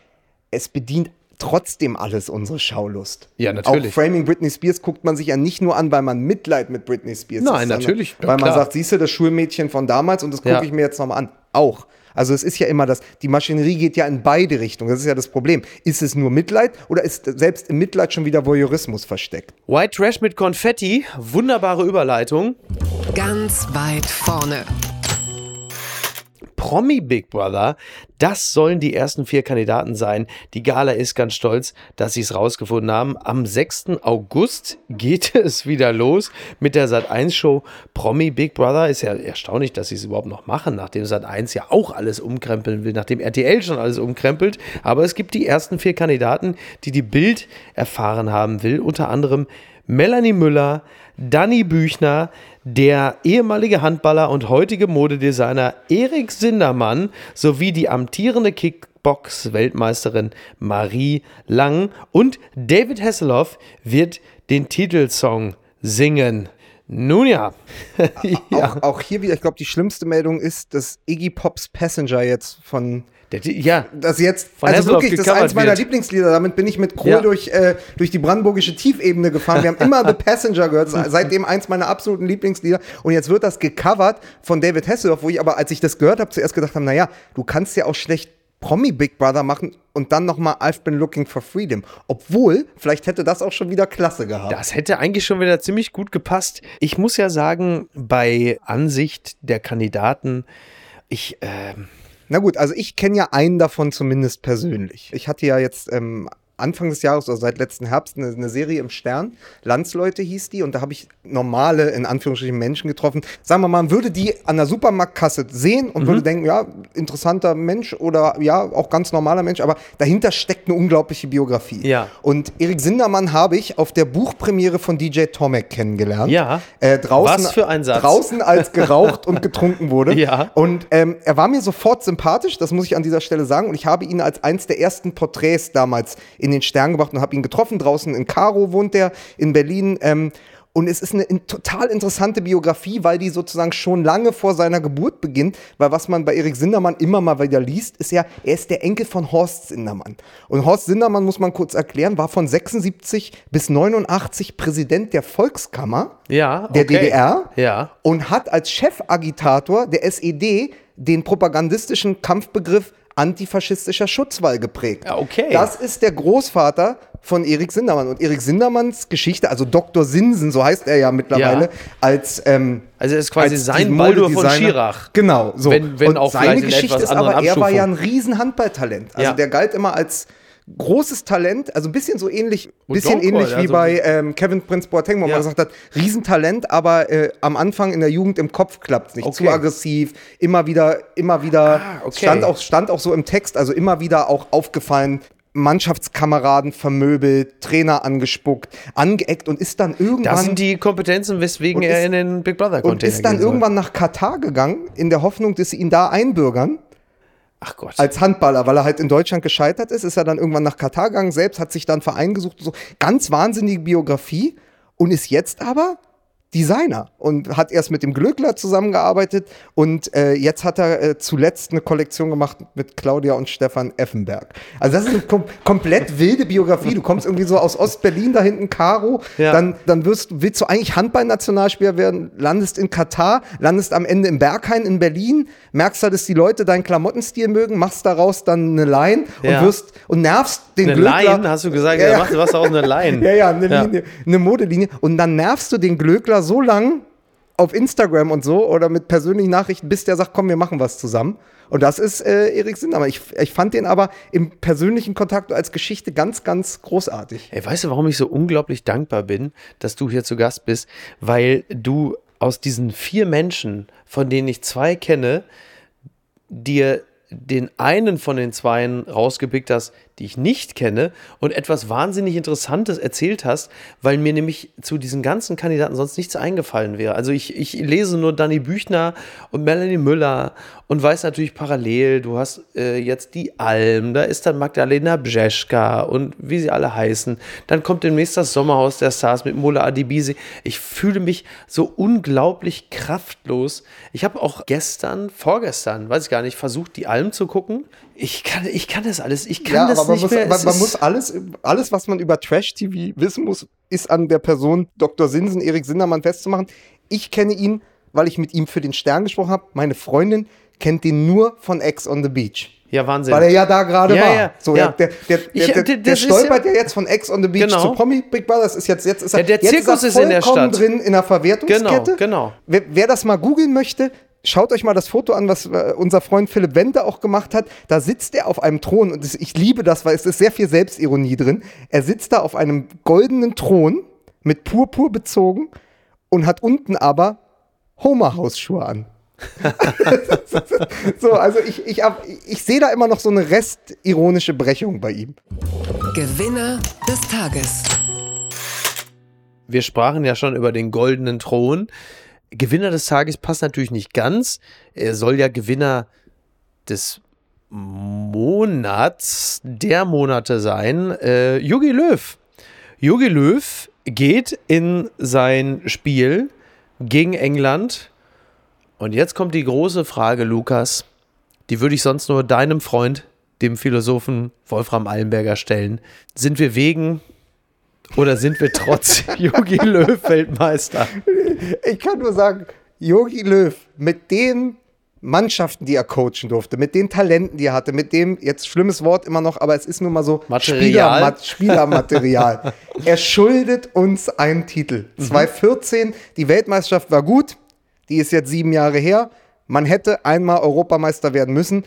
es bedient trotzdem alles unsere Schaulust. Ja, natürlich. Auch Framing Britney Spears guckt man sich ja nicht nur an, weil man Mitleid mit Britney Spears Nein, hat, sondern natürlich, Weil man klar. sagt, siehst du, das Schulmädchen von damals und das gucke ich mir jetzt nochmal an. Auch. Also es ist ja immer das, die Maschinerie geht ja in beide Richtungen. Das ist ja das Problem. Ist es nur Mitleid oder ist selbst im Mitleid schon wieder Voyeurismus versteckt? White Trash mit Konfetti, wunderbare Überleitung. Ganz weit vorne. Promi Big Brother, das sollen die ersten vier Kandidaten sein. Die Gala ist ganz stolz, dass sie es rausgefunden haben. Am 6. August geht es wieder los mit der Sat1-Show Promi Big Brother. Ist ja erstaunlich, dass sie es überhaupt noch machen, nachdem Sat1 ja auch alles umkrempeln will, nachdem RTL schon alles umkrempelt. Aber es gibt die ersten vier Kandidaten, die die Bild erfahren haben will. Unter anderem Melanie Müller, Danny Büchner, der ehemalige Handballer und heutige Modedesigner Erik Sindermann sowie die amtierende Kickbox-Weltmeisterin Marie Lang und David Hasselhoff wird den Titelsong singen. Nun ja. ja. Auch, auch hier wieder, ich glaube, die schlimmste Meldung ist, dass Iggy Pops Passenger jetzt von Der, ja. das jetzt, Von also Hasselhoff wirklich, das ist eins meiner wird. Lieblingslieder. Damit bin ich mit Kohl Ja. durch, äh, durch die brandenburgische Tiefebene gefahren. Wir haben immer The Passenger gehört. Seitdem eins meiner absoluten Lieblingslieder. Und jetzt wird das gecovert von David Hasselhoff, wo ich aber, als ich das gehört habe, zuerst gedacht habe, naja, du kannst ja auch schlecht Promi Big Brother machen und dann nochmal I've been looking for freedom. Obwohl, vielleicht hätte das auch schon wieder klasse gehabt. Das hätte eigentlich schon wieder ziemlich gut gepasst. Ich muss ja sagen, bei Ansicht der Kandidaten, ich, ähm, Na gut, also ich kenne ja einen davon zumindest persönlich. Ich hatte ja jetzt ähm, Anfang des Jahres oder seit letzten Herbst eine, eine, Serie im Stern. Landsleute hieß die und da habe ich normale, in Anführungsstrichen, Menschen getroffen. Sagen wir mal, man würde die an der Supermarktkasse sehen und mhm. würde denken, ja, interessanter Mensch oder ja, auch ganz normaler Mensch, aber dahinter steckt eine unglaubliche Biografie. Ja. Und Erik Sindermann habe ich auf der Buchpremiere von DJ Tomek kennengelernt. Ja. Äh, draußen, Was für ein Satz. Draußen, als geraucht und getrunken wurde. Ja. Und ähm, er war mir sofort sympathisch, das muss ich an dieser Stelle sagen. Und ich habe ihn als eins der ersten Porträts damals in den Stern gebracht und habe ihn getroffen. Draußen in Karo wohnt er, in Berlin. Ähm, und es ist eine in, total interessante Biografie, weil die sozusagen schon lange vor seiner Geburt beginnt. Weil was man bei Erik Sindermann immer mal wieder liest, ist ja, er ist der Enkel von Horst Sindermann. Und Horst Sindermann, muss man kurz erklären, war von 76 bis 89 Präsident der Volkskammer ja, der okay. DDR ja. und hat als Chefagitator der SED den propagandistischen Kampfbegriff antifaschistischer Schutzwall geprägt. Ja, okay. Das ist der Großvater von Erik Sindermann. Und Erik Sindermanns Geschichte, also Dr. Sinsen, so heißt er ja mittlerweile, Ja. als ähm, Also er ist quasi sein Baldur von. Schirach. Genau, so. Wenn- wenn und auch seine Geschichte ist aber, er war ja ein Abstufungen. riesen Handballtalent. Also Ja. der galt immer als großes Talent, also ein bisschen so ähnlich, Und bisschen Donkor, ähnlich wie also- bei ähm, Kevin Prince Boateng, wo Ja. man gesagt hat, Riesentalent, aber äh, am Anfang in der Jugend im Kopf klappt es nicht. Okay. Zu aggressiv, immer wieder, immer wieder, Ah, okay. stand, auch, stand auch so im Text, also immer wieder auch aufgefallen, Mannschaftskameraden vermöbelt, Trainer angespuckt, angeeckt und ist dann irgendwann Das sind die Kompetenzen, weswegen Und er ist- in den Big Brother und Container ist dann irgendwann nach Katar gegangen, in der Hoffnung, dass sie ihn da einbürgern Ach Gott. als Handballer, weil er halt in Deutschland gescheitert ist, ist er dann irgendwann nach Katar gegangen, selbst hat sich dann Verein gesucht, so ganz wahnsinnige Biografie und ist jetzt aber Designer und hat erst mit dem Glöckler zusammengearbeitet und äh, jetzt hat er äh, zuletzt eine Kollektion gemacht mit Claudia und Stefan Effenberg. Also das ist eine kom komplett wilde Biografie. Du kommst irgendwie so aus Ostberlin, da hinten Karo, Ja. dann, dann wirst, willst du eigentlich Handballnationalspieler werden, landest in Katar, landest am Ende im Berghain in Berlin, merkst halt, dass die Leute deinen Klamottenstil mögen, machst daraus dann eine Line Ja. und wirst und nervst den eine Glöckler. Line, hast du gesagt, Ja, ja. macht was aus einer Line. Ja, ja, eine. Linie, eine Modelinie. Und dann nervst du den Glöckler so lang auf Instagram und so oder mit persönlichen Nachrichten, bis der sagt, komm, wir machen was zusammen. Und das ist äh, Erik Sindermann. Ich, ich fand den aber im persönlichen Kontakt als Geschichte ganz, ganz großartig. Ey, weißt du, warum ich so unglaublich dankbar bin, dass du hier zu Gast bist? Weil du aus diesen vier Menschen, von denen ich zwei kenne, dir den einen von den zweien rausgepickt hast, die ich nicht kenne und etwas wahnsinnig Interessantes erzählt hast, weil mir nämlich zu diesen ganzen Kandidaten sonst nichts eingefallen wäre. Also ich, ich lese nur Dani Büchner und Melanie Müller und weiß natürlich parallel, du hast äh, jetzt die Alm, da ist dann Magdalena Brzeska und wie sie alle heißen. Dann kommt demnächst das Sommerhaus der Stars mit Mola Adibisi. Ich fühle mich so unglaublich kraftlos. Ich habe auch gestern, vorgestern, weiß ich gar nicht, versucht, die Alm zu gucken. Ich kann, ich kann das alles, ich kann das aber man muss, mehr. man, man ist- muss alles, alles, was man über Trash-TV wissen muss, ist an der Person Dr. Sinsen, Erik Sindermann festzumachen. Ich kenne ihn, weil ich mit ihm für den Stern gesprochen habe. Meine Freundin kennt ihn nur von Ex on the Beach. ja, Wahnsinn. Weil er ja da gerade Ja, war. ja, so, ja. Der, der, der, Ich- der, ist stolpert ja- jetzt von Ex on the Beach Genau. zu Promi Big Brother. Das ist jetzt, jetzt ist er, der jetzt Zirkus er ist in der Stadt. drin in der Verwertungskette. Genau, genau. Wer, wer das mal googeln möchte, schaut euch mal das Foto an, was äh, unser Freund Philipp Wende auch gemacht hat. Da sitzt er auf einem Thron und ich liebe das, weil es ist sehr viel Selbstironie drin. Er sitzt da auf einem goldenen Thron mit Purpur bezogen und hat unten aber Homer-Hausschuhe an. so, also ich, ich, hab- ich sehe da immer noch so eine restironische Brechung bei ihm. Gewinner des Tages. wir sprachen ja schon über den goldenen Thron. Gewinner des Tages passt natürlich nicht ganz. Er soll ja Gewinner des Monats, der Monate sein. Äh, Jogi Löw. Jogi Löw geht in sein Spiel gegen England. Und jetzt kommt die große Frage, Lukas. Die würde ich sonst nur deinem Freund, dem Philosophen Wolfram Eilenberger, stellen. Sind wir wegen oder sind wir trotz Jogi Löw Weltmeister? Ich kann nur sagen, Jogi Löw mit den Mannschaften, die er coachen durfte, mit den Talenten, die er hatte, mit dem, jetzt schlimmes Wort immer noch, aber es ist nun mal so Material. Spielermat Spielermaterial. er schuldet uns einen Titel. 2014, die Weltmeisterschaft war gut, die ist jetzt sieben Jahre her. Man hätte einmal Europameister werden müssen.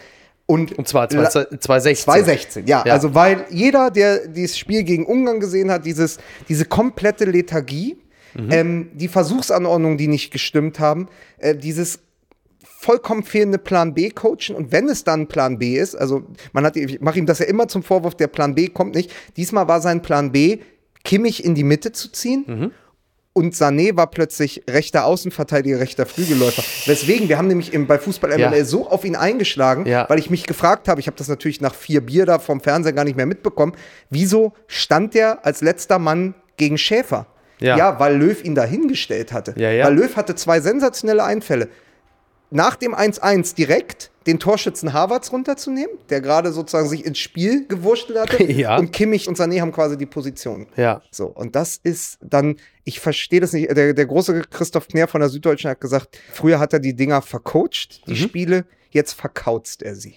Und, Und zwar 2016. 2016, ja, ja. Also weil jeder, der dieses Spiel gegen Ungarn gesehen hat, dieses, diese komplette Lethargie, mhm. ähm, die Versuchsanordnungen, die nicht gestimmt haben, äh, dieses vollkommen fehlende Plan B coachen und wenn es dann Plan B ist, also man hat, ich mache ihm das ja immer zum Vorwurf, der Plan B kommt nicht. Diesmal war sein Plan B, Kimmich in die Mitte zu ziehen. Mhm. Und Sané war plötzlich rechter Außenverteidiger, rechter Flügelläufer. Weswegen, wir haben nämlich im, bei Fußball MML ja. so auf ihn eingeschlagen, ja. weil ich mich gefragt habe, ich habe das natürlich nach vier Bier da vom Fernseher gar nicht mehr mitbekommen, wieso stand der als letzter Mann gegen Schäfer? Ja, ja weil Löw ihn dahingestellt hatte. Weil Löw hatte zwei sensationelle Einfälle nach dem 1-1 direkt den Torschützen Havertz runterzunehmen, der gerade sozusagen sich ins Spiel gewurschtelt hatte. ja. Und Kimmich und Sané haben quasi die Position. Ja. So, und das ist dann, ich verstehe das nicht. Der, der große Christoph Knär von der Süddeutschen hat gesagt, früher hat er die Dinger vercoacht, die mhm. Spiele jetzt verkautzt er sie.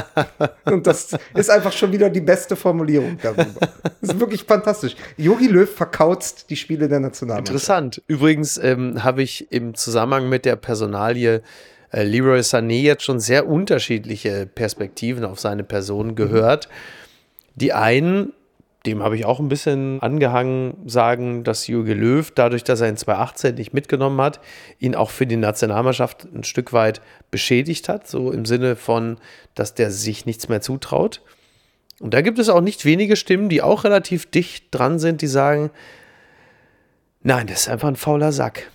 und das ist einfach schon wieder die beste Formulierung darüber. Das ist wirklich fantastisch. Jogi Löw verkautzt die Spiele der Nationalmannschaft. Interessant. Übrigens ähm, habe ich im Zusammenhang mit der Personalie Leroy Sané jetzt schon sehr unterschiedliche Perspektiven auf seine Person gehört. Die einen dem habe ich auch ein bisschen angehangen, sagen, dass Jürgen Löw, dadurch, dass er in 2018 nicht mitgenommen hat, ihn auch für die Nationalmannschaft ein Stück weit beschädigt hat, so im Sinne von, dass der sich nichts mehr zutraut. Und da gibt es auch nicht wenige Stimmen, die auch relativ dicht dran sind, die sagen, nein, das ist einfach ein fauler Sack.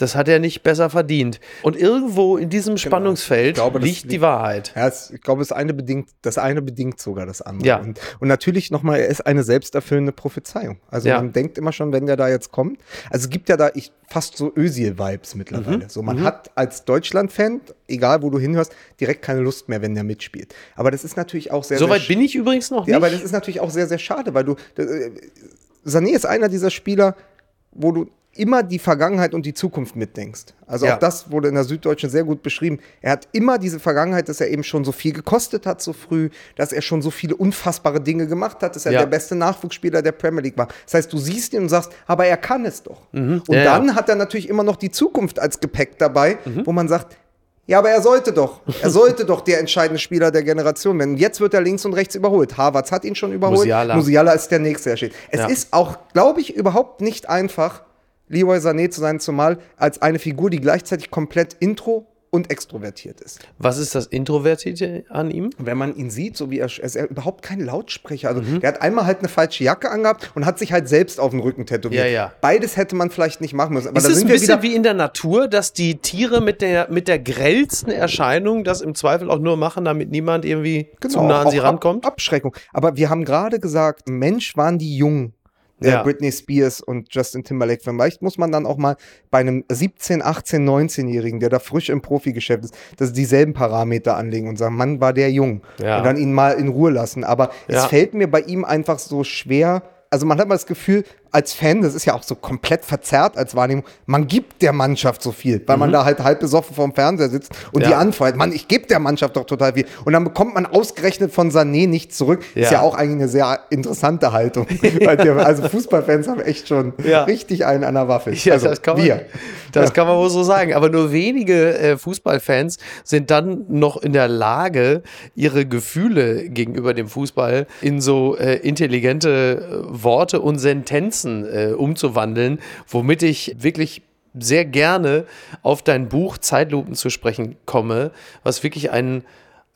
Das hat er nicht besser verdient. Und irgendwo in diesem genau. Spannungsfeld glaube, liegt, liegt die Wahrheit. Ja, ich glaube, das eine bedingt, das eine bedingt sogar das andere. Ja. Und, und natürlich nochmal, er ist eine selbsterfüllende Prophezeiung. Also ja. man denkt immer schon, wenn der da jetzt kommt. Also es gibt ja da ich, fast so Ösil-Vibes mittlerweile. Mhm. So, man mhm. hat als Deutschland-Fan, egal wo du hinhörst, direkt keine Lust mehr, wenn der mitspielt. Aber das ist natürlich auch sehr, Soweit bin ich übrigens noch nicht. Ja, aber das ist natürlich auch sehr, sehr schade, weil du. Äh, Sané ist einer dieser Spieler, wo du immer die Vergangenheit und die Zukunft mitdenkst. Also ja. auch das wurde in der Süddeutschen sehr gut beschrieben. Er hat immer diese Vergangenheit, dass er eben schon so viel gekostet hat so früh, dass er schon so viele unfassbare Dinge gemacht hat, dass er ja. der beste Nachwuchsspieler der Premier League war. Das heißt, du siehst ihn und sagst, aber er kann es doch. Mhm. Und ja, dann hat er natürlich immer noch die Zukunft als Gepäck dabei, mhm. wo man sagt, ja, aber er sollte doch. Er sollte doch der entscheidende Spieler der Generation werden. Jetzt wird er links und rechts überholt. Harvards hat ihn schon überholt. Musiala, Musiala ist der Nächste, der steht. Es ist auch, glaube ich, überhaupt nicht einfach, Leroy Sané zu sein, zumal als eine Figur, die gleichzeitig komplett intro und extrovertiert ist. Was ist das Introvertierte an ihm? Wenn man ihn sieht, so wie er, er ist er überhaupt kein Lautsprecher. Also mhm. der hat einmal halt eine falsche Jacke angehabt und hat sich halt selbst auf den Rücken tätowiert. Ja, ja. Beides hätte man vielleicht nicht machen müssen. Aber ist es ein bisschen wie in der Natur, dass die Tiere mit der, mit der grellsten Erscheinung das im Zweifel auch nur machen, damit niemand irgendwie genau, zu nah an sie rankommt? Abschreckung. Aber wir haben gerade gesagt, Mensch, waren die jung äh, ja. Britney Spears und Justin Timberlake. Vielleicht muss man dann auch mal bei einem 17, 18, 19-Jährigen, der da frisch im Profigeschäft ist, dass dieselben Parameter anlegen und sagen, Mann, war der jung. Ja. Und dann ihn mal in Ruhe lassen. Aber ja. es fällt mir bei ihm einfach so schwer, also man hat mal das Gefühl, als Fan, das ist ja auch so komplett verzerrt als Wahrnehmung, man gibt der Mannschaft so viel, weil mhm. man da halt halb besoffen vorm Fernseher sitzt und ja. die anfeuert. Mann, ich gebe der Mannschaft doch total viel. Und dann bekommt man ausgerechnet von Sané nichts zurück. Ja. Ist ja auch eigentlich eine sehr interessante Haltung. also Fußballfans haben echt schon ja. richtig einen an der Waffe. Ja, also das kann man, wir. Das kann man wohl so sagen. Aber nur wenige äh, Fußballfans sind dann noch in der Lage, ihre Gefühle gegenüber dem Fußball in so äh, intelligente äh, Worte und Sentenzen äh, umzuwandeln, womit ich wirklich sehr gerne auf dein Buch Zeitlupen zu sprechen komme, was wirklich ein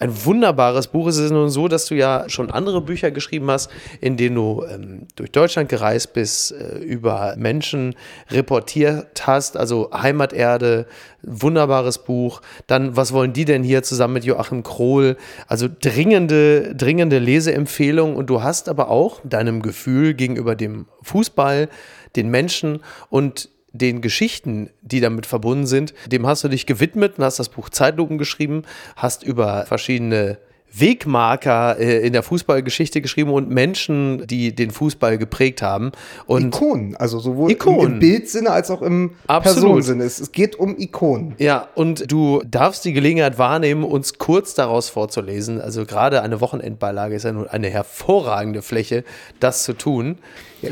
ein wunderbares Buch. Es ist nun so, dass du ja schon andere Bücher geschrieben hast, in denen du ähm, durch Deutschland gereist bist, äh, über Menschen reportiert hast, also Heimaterde, wunderbares Buch. Dann, was wollen die denn hier zusammen mit Joachim Krohl? Also dringende, dringende Leseempfehlung. Und du hast aber auch deinem Gefühl gegenüber dem Fußball, den Menschen und den Geschichten, die damit verbunden sind, dem hast du dich gewidmet und hast das Buch Zeitlupen geschrieben, hast über verschiedene Wegmarker äh, in der Fußballgeschichte geschrieben und Menschen, die den Fußball geprägt haben. Und Ikonen, also sowohl Ikonen. Im, Bildsinne als auch im Absolut. Personensinne. Es, es geht um Ikonen. Ja, und du darfst die Gelegenheit wahrnehmen, uns kurz daraus vorzulesen. Also gerade eine Wochenendbeilage ist ja nun eine hervorragende Fläche, das zu tun.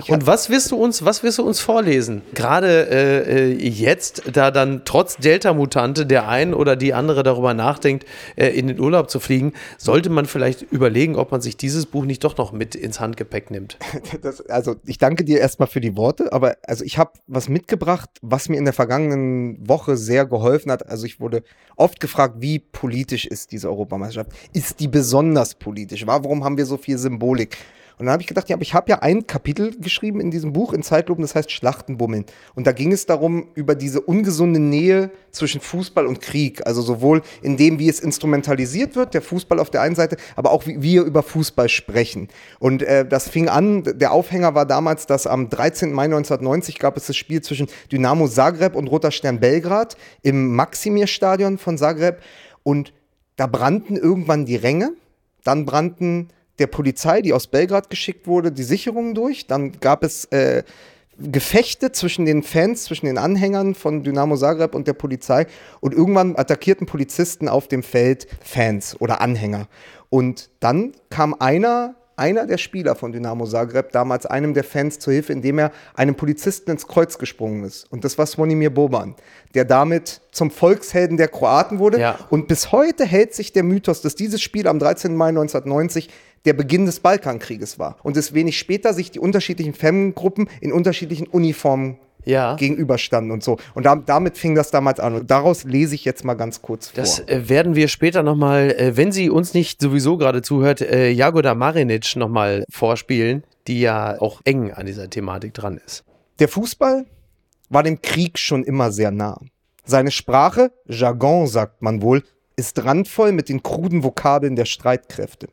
Und was wirst du uns, was wirst du uns vorlesen? Gerade äh, äh, jetzt, da dann trotz Delta-Mutante der ein oder die andere darüber nachdenkt, äh, in den Urlaub zu fliegen, sollte man vielleicht überlegen, ob man sich dieses Buch nicht doch noch mit ins Handgepäck nimmt. Das, also ich danke dir erstmal für die Worte, aber also ich habe was mitgebracht, was mir in der vergangenen Woche sehr geholfen hat. Also ich wurde oft gefragt, wie politisch ist diese Europameisterschaft? Ist die besonders politisch? Warum haben wir so viel Symbolik? Und dann habe ich gedacht, ja, aber ich habe ja ein Kapitel geschrieben in diesem Buch in Zeitlupen, das heißt Schlachtenbummeln. Und da ging es darum, über diese ungesunde Nähe zwischen Fußball und Krieg. Also sowohl in dem, wie es instrumentalisiert wird, der Fußball auf der einen Seite, aber auch wie wir über Fußball sprechen. Und äh, das fing an, der Aufhänger war damals, dass am 13. Mai 1990 gab es das Spiel zwischen Dynamo Zagreb und Roter Stern Belgrad im Maximir-Stadion von Zagreb. Und da brannten irgendwann die Ränge, dann brannten der Polizei, die aus Belgrad geschickt wurde, die Sicherungen durch. Dann gab es äh, Gefechte zwischen den Fans, zwischen den Anhängern von Dynamo Zagreb und der Polizei. Und irgendwann attackierten Polizisten auf dem Feld Fans oder Anhänger. Und dann kam einer, einer der Spieler von Dynamo Zagreb, damals einem der Fans zur Hilfe, indem er einem Polizisten ins Kreuz gesprungen ist. Und das war Svonimir Boban, der damit zum Volkshelden der Kroaten wurde. Ja. Und bis heute hält sich der Mythos, dass dieses Spiel am 13. Mai 1990 der Beginn des Balkankrieges war und es wenig später sich die unterschiedlichen Fangruppen in unterschiedlichen Uniformen Ja. gegenüberstanden und so. Und da, damit fing das damals an. Und daraus lese ich jetzt mal ganz kurz vor. Das äh, werden wir später nochmal, äh, wenn sie uns nicht sowieso gerade zuhört, äh, Jagoda Marinic nochmal vorspielen, die ja auch eng an dieser Thematik dran ist. Der Fußball war dem Krieg schon immer sehr nah. Seine Sprache, Jargon sagt man wohl, ist randvoll mit den kruden Vokabeln der Streitkräfte.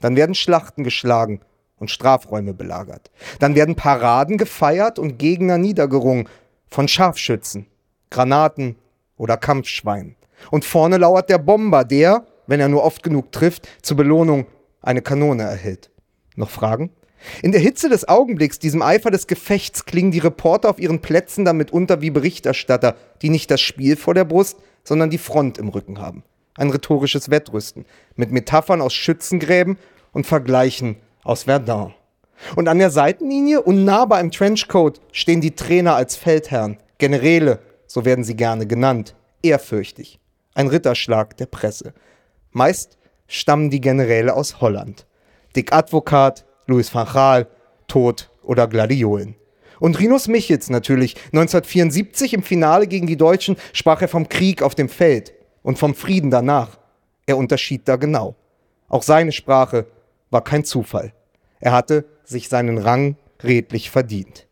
Dann werden Schlachten geschlagen und Strafräume belagert. Dann werden Paraden gefeiert und Gegner niedergerungen von Scharfschützen, Granaten oder Kampfschweinen. Und vorne lauert der Bomber, der, wenn er nur oft genug trifft, zur Belohnung eine Kanone erhält. Noch Fragen? In der Hitze des Augenblicks, diesem Eifer des Gefechts, klingen die Reporter auf ihren Plätzen damit unter wie Berichterstatter, die nicht das Spiel vor der Brust, sondern die Front im Rücken haben. Ein rhetorisches Wettrüsten mit Metaphern aus Schützengräben und Vergleichen aus Verdun. Und an der Seitenlinie, unnahbar im Trenchcoat, stehen die Trainer als Feldherren, Generäle, so werden sie gerne genannt, ehrfürchtig. Ein Ritterschlag der Presse. Meist stammen die Generäle aus Holland. Dick Advokat, Louis van Gaal, Tod oder Gladiolen. Und Rinus Michels natürlich. 1974 im Finale gegen die Deutschen sprach er vom Krieg auf dem Feld und vom Frieden danach. Er unterschied da genau. Auch seine Sprache war kein Zufall. Er hatte sich seinen Rang redlich verdient.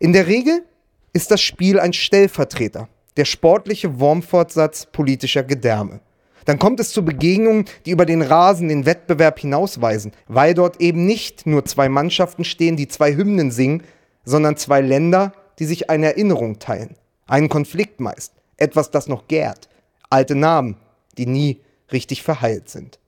In der Regel ist das Spiel ein Stellvertreter, der sportliche Wormfortsatz politischer Gedärme. Dann kommt es zu Begegnungen, die über den Rasen den Wettbewerb hinausweisen, weil dort eben nicht nur zwei Mannschaften stehen, die zwei Hymnen singen, sondern zwei Länder, die sich eine Erinnerung teilen, einen Konflikt meist, etwas, das noch gärt, alte Namen, die nie richtig verheilt sind.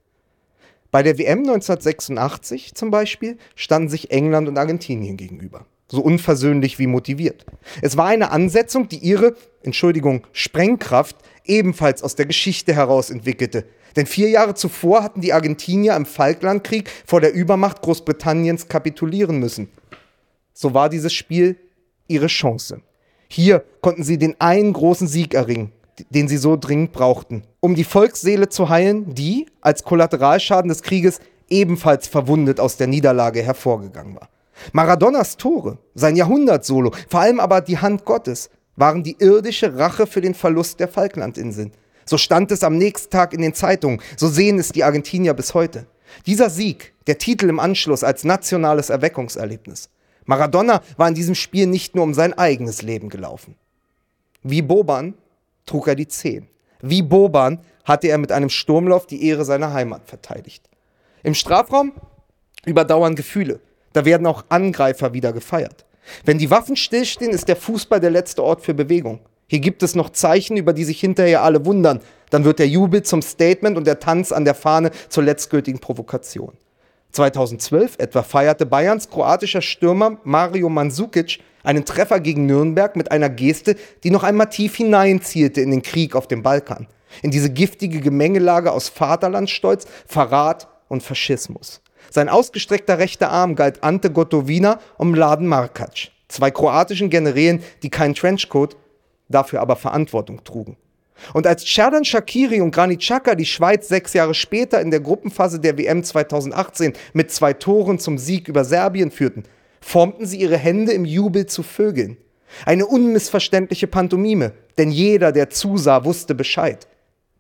Bei der WM 1986 zum Beispiel standen sich England und Argentinien gegenüber. So unversöhnlich wie motiviert. Es war eine Ansetzung, die ihre, Entschuldigung, Sprengkraft ebenfalls aus der Geschichte heraus entwickelte. Denn vier Jahre zuvor hatten die Argentinier im Falklandkrieg vor der Übermacht Großbritanniens kapitulieren müssen. So war dieses Spiel ihre Chance. Hier konnten sie den einen großen Sieg erringen, den sie so dringend brauchten, um die Volksseele zu heilen, die als Kollateralschaden des Krieges ebenfalls verwundet aus der Niederlage hervorgegangen war. Maradonas Tore, sein Jahrhundertsolo, vor allem aber die Hand Gottes, waren die irdische Rache für den Verlust der Falklandinseln. So stand es am nächsten Tag in den Zeitungen, so sehen es die Argentinier bis heute. Dieser Sieg, der Titel im Anschluss als nationales Erweckungserlebnis. Maradona war in diesem Spiel nicht nur um sein eigenes Leben gelaufen. Wie Boban trug er die Zehn. Wie Boban hatte er mit einem Sturmlauf die Ehre seiner Heimat verteidigt. Im Strafraum überdauern Gefühle. Da werden auch Angreifer wieder gefeiert. Wenn die Waffen stillstehen, ist der Fußball der letzte Ort für Bewegung. Hier gibt es noch Zeichen, über die sich hinterher alle wundern. Dann wird der Jubel zum Statement und der Tanz an der Fahne zur letztgültigen Provokation. 2012 etwa feierte Bayerns kroatischer Stürmer Mario Mandzukic einen Treffer gegen Nürnberg mit einer Geste, die noch einmal tief hineinzielte in den Krieg auf dem Balkan. In diese giftige Gemengelage aus Vaterlandsstolz, Verrat und Faschismus. Sein ausgestreckter rechter Arm galt Ante Gotovina und Mladen Markac, zwei kroatischen Generälen, die keinen Trenchcoat, dafür aber Verantwortung trugen. Und als Cerdan Shakiri und Granit die Schweiz sechs Jahre später in der Gruppenphase der WM 2018 mit zwei Toren zum Sieg über Serbien führten, formten sie ihre Hände im Jubel zu Vögeln. Eine unmissverständliche Pantomime, denn jeder, der zusah, wusste Bescheid.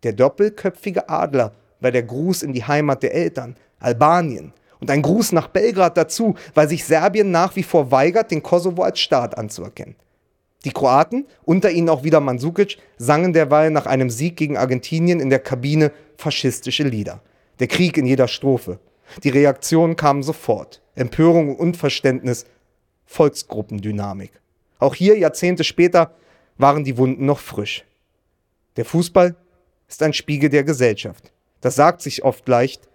Der doppelköpfige Adler war der Gruß in die Heimat der Eltern, Albanien, und ein Gruß nach Belgrad dazu, weil sich Serbien nach wie vor weigert, den Kosovo als Staat anzuerkennen. Die Kroaten, unter ihnen auch wieder Mandzukic, sangen derweil nach einem Sieg gegen Argentinien in der Kabine faschistische Lieder. Der Krieg in jeder Strophe. Die Reaktionen kamen sofort. Empörung Unverständnis, Volksgruppendynamik. Auch hier, Jahrzehnte später, waren die Wunden noch frisch. Der Fußball ist ein Spiegel der Gesellschaft. Das sagt sich oft leicht,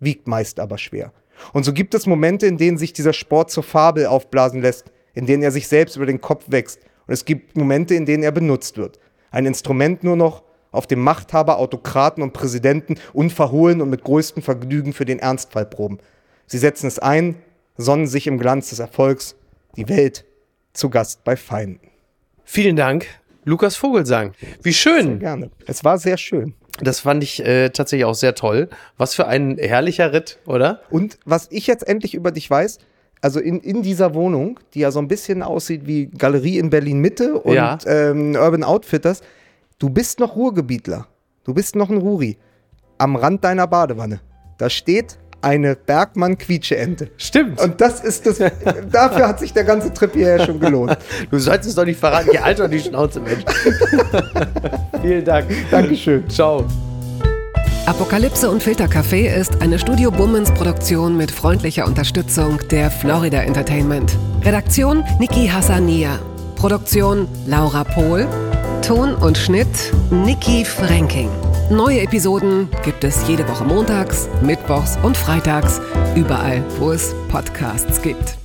wiegt meist aber schwer. Und so gibt es Momente, in denen sich dieser Sport zur Fabel aufblasen lässt, in denen er sich selbst über den Kopf wächst. Und es gibt Momente, in denen er benutzt wird. Ein Instrument nur noch, auf dem Machthaber, Autokraten und Präsidenten unverhohlen und mit größtem Vergnügen für den Ernstfall proben. Sie setzen es ein, sonnen sich im Glanz des Erfolgs, die Welt zu Gast bei Feinden. Vielen Dank, Lukas Vogelsang. Wie schön. Sehr gerne. Es war sehr schön. Das fand ich äh, tatsächlich auch sehr toll. Was für ein herrlicher Ritt, oder? Und was ich jetzt endlich über dich weiß, also in, in dieser Wohnung, die ja so ein bisschen aussieht wie Galerie in Berlin Mitte und Ja. ähm, Urban Outfitters, du bist noch Ruhrgebietler. Du bist noch ein Ruri. Am Rand deiner Badewanne. Da steht eine Bergmann Quietscheente. Stimmt. Und das ist das. dafür hat sich der ganze Trip hierher schon gelohnt. du solltest es doch nicht verraten. Geh Alter die Schnauze, Mensch. Vielen Dank. Dankeschön. Ciao. Apokalypse und Filtercafé ist eine Studio Bummens Produktion mit freundlicher Unterstützung der Florida Entertainment. Redaktion Niki Hassania. Produktion Laura Pohl. Ton und Schnitt Niki Franking. Neue Episoden gibt es jede Woche montags, mittwochs und freitags, überall, wo es Podcasts gibt.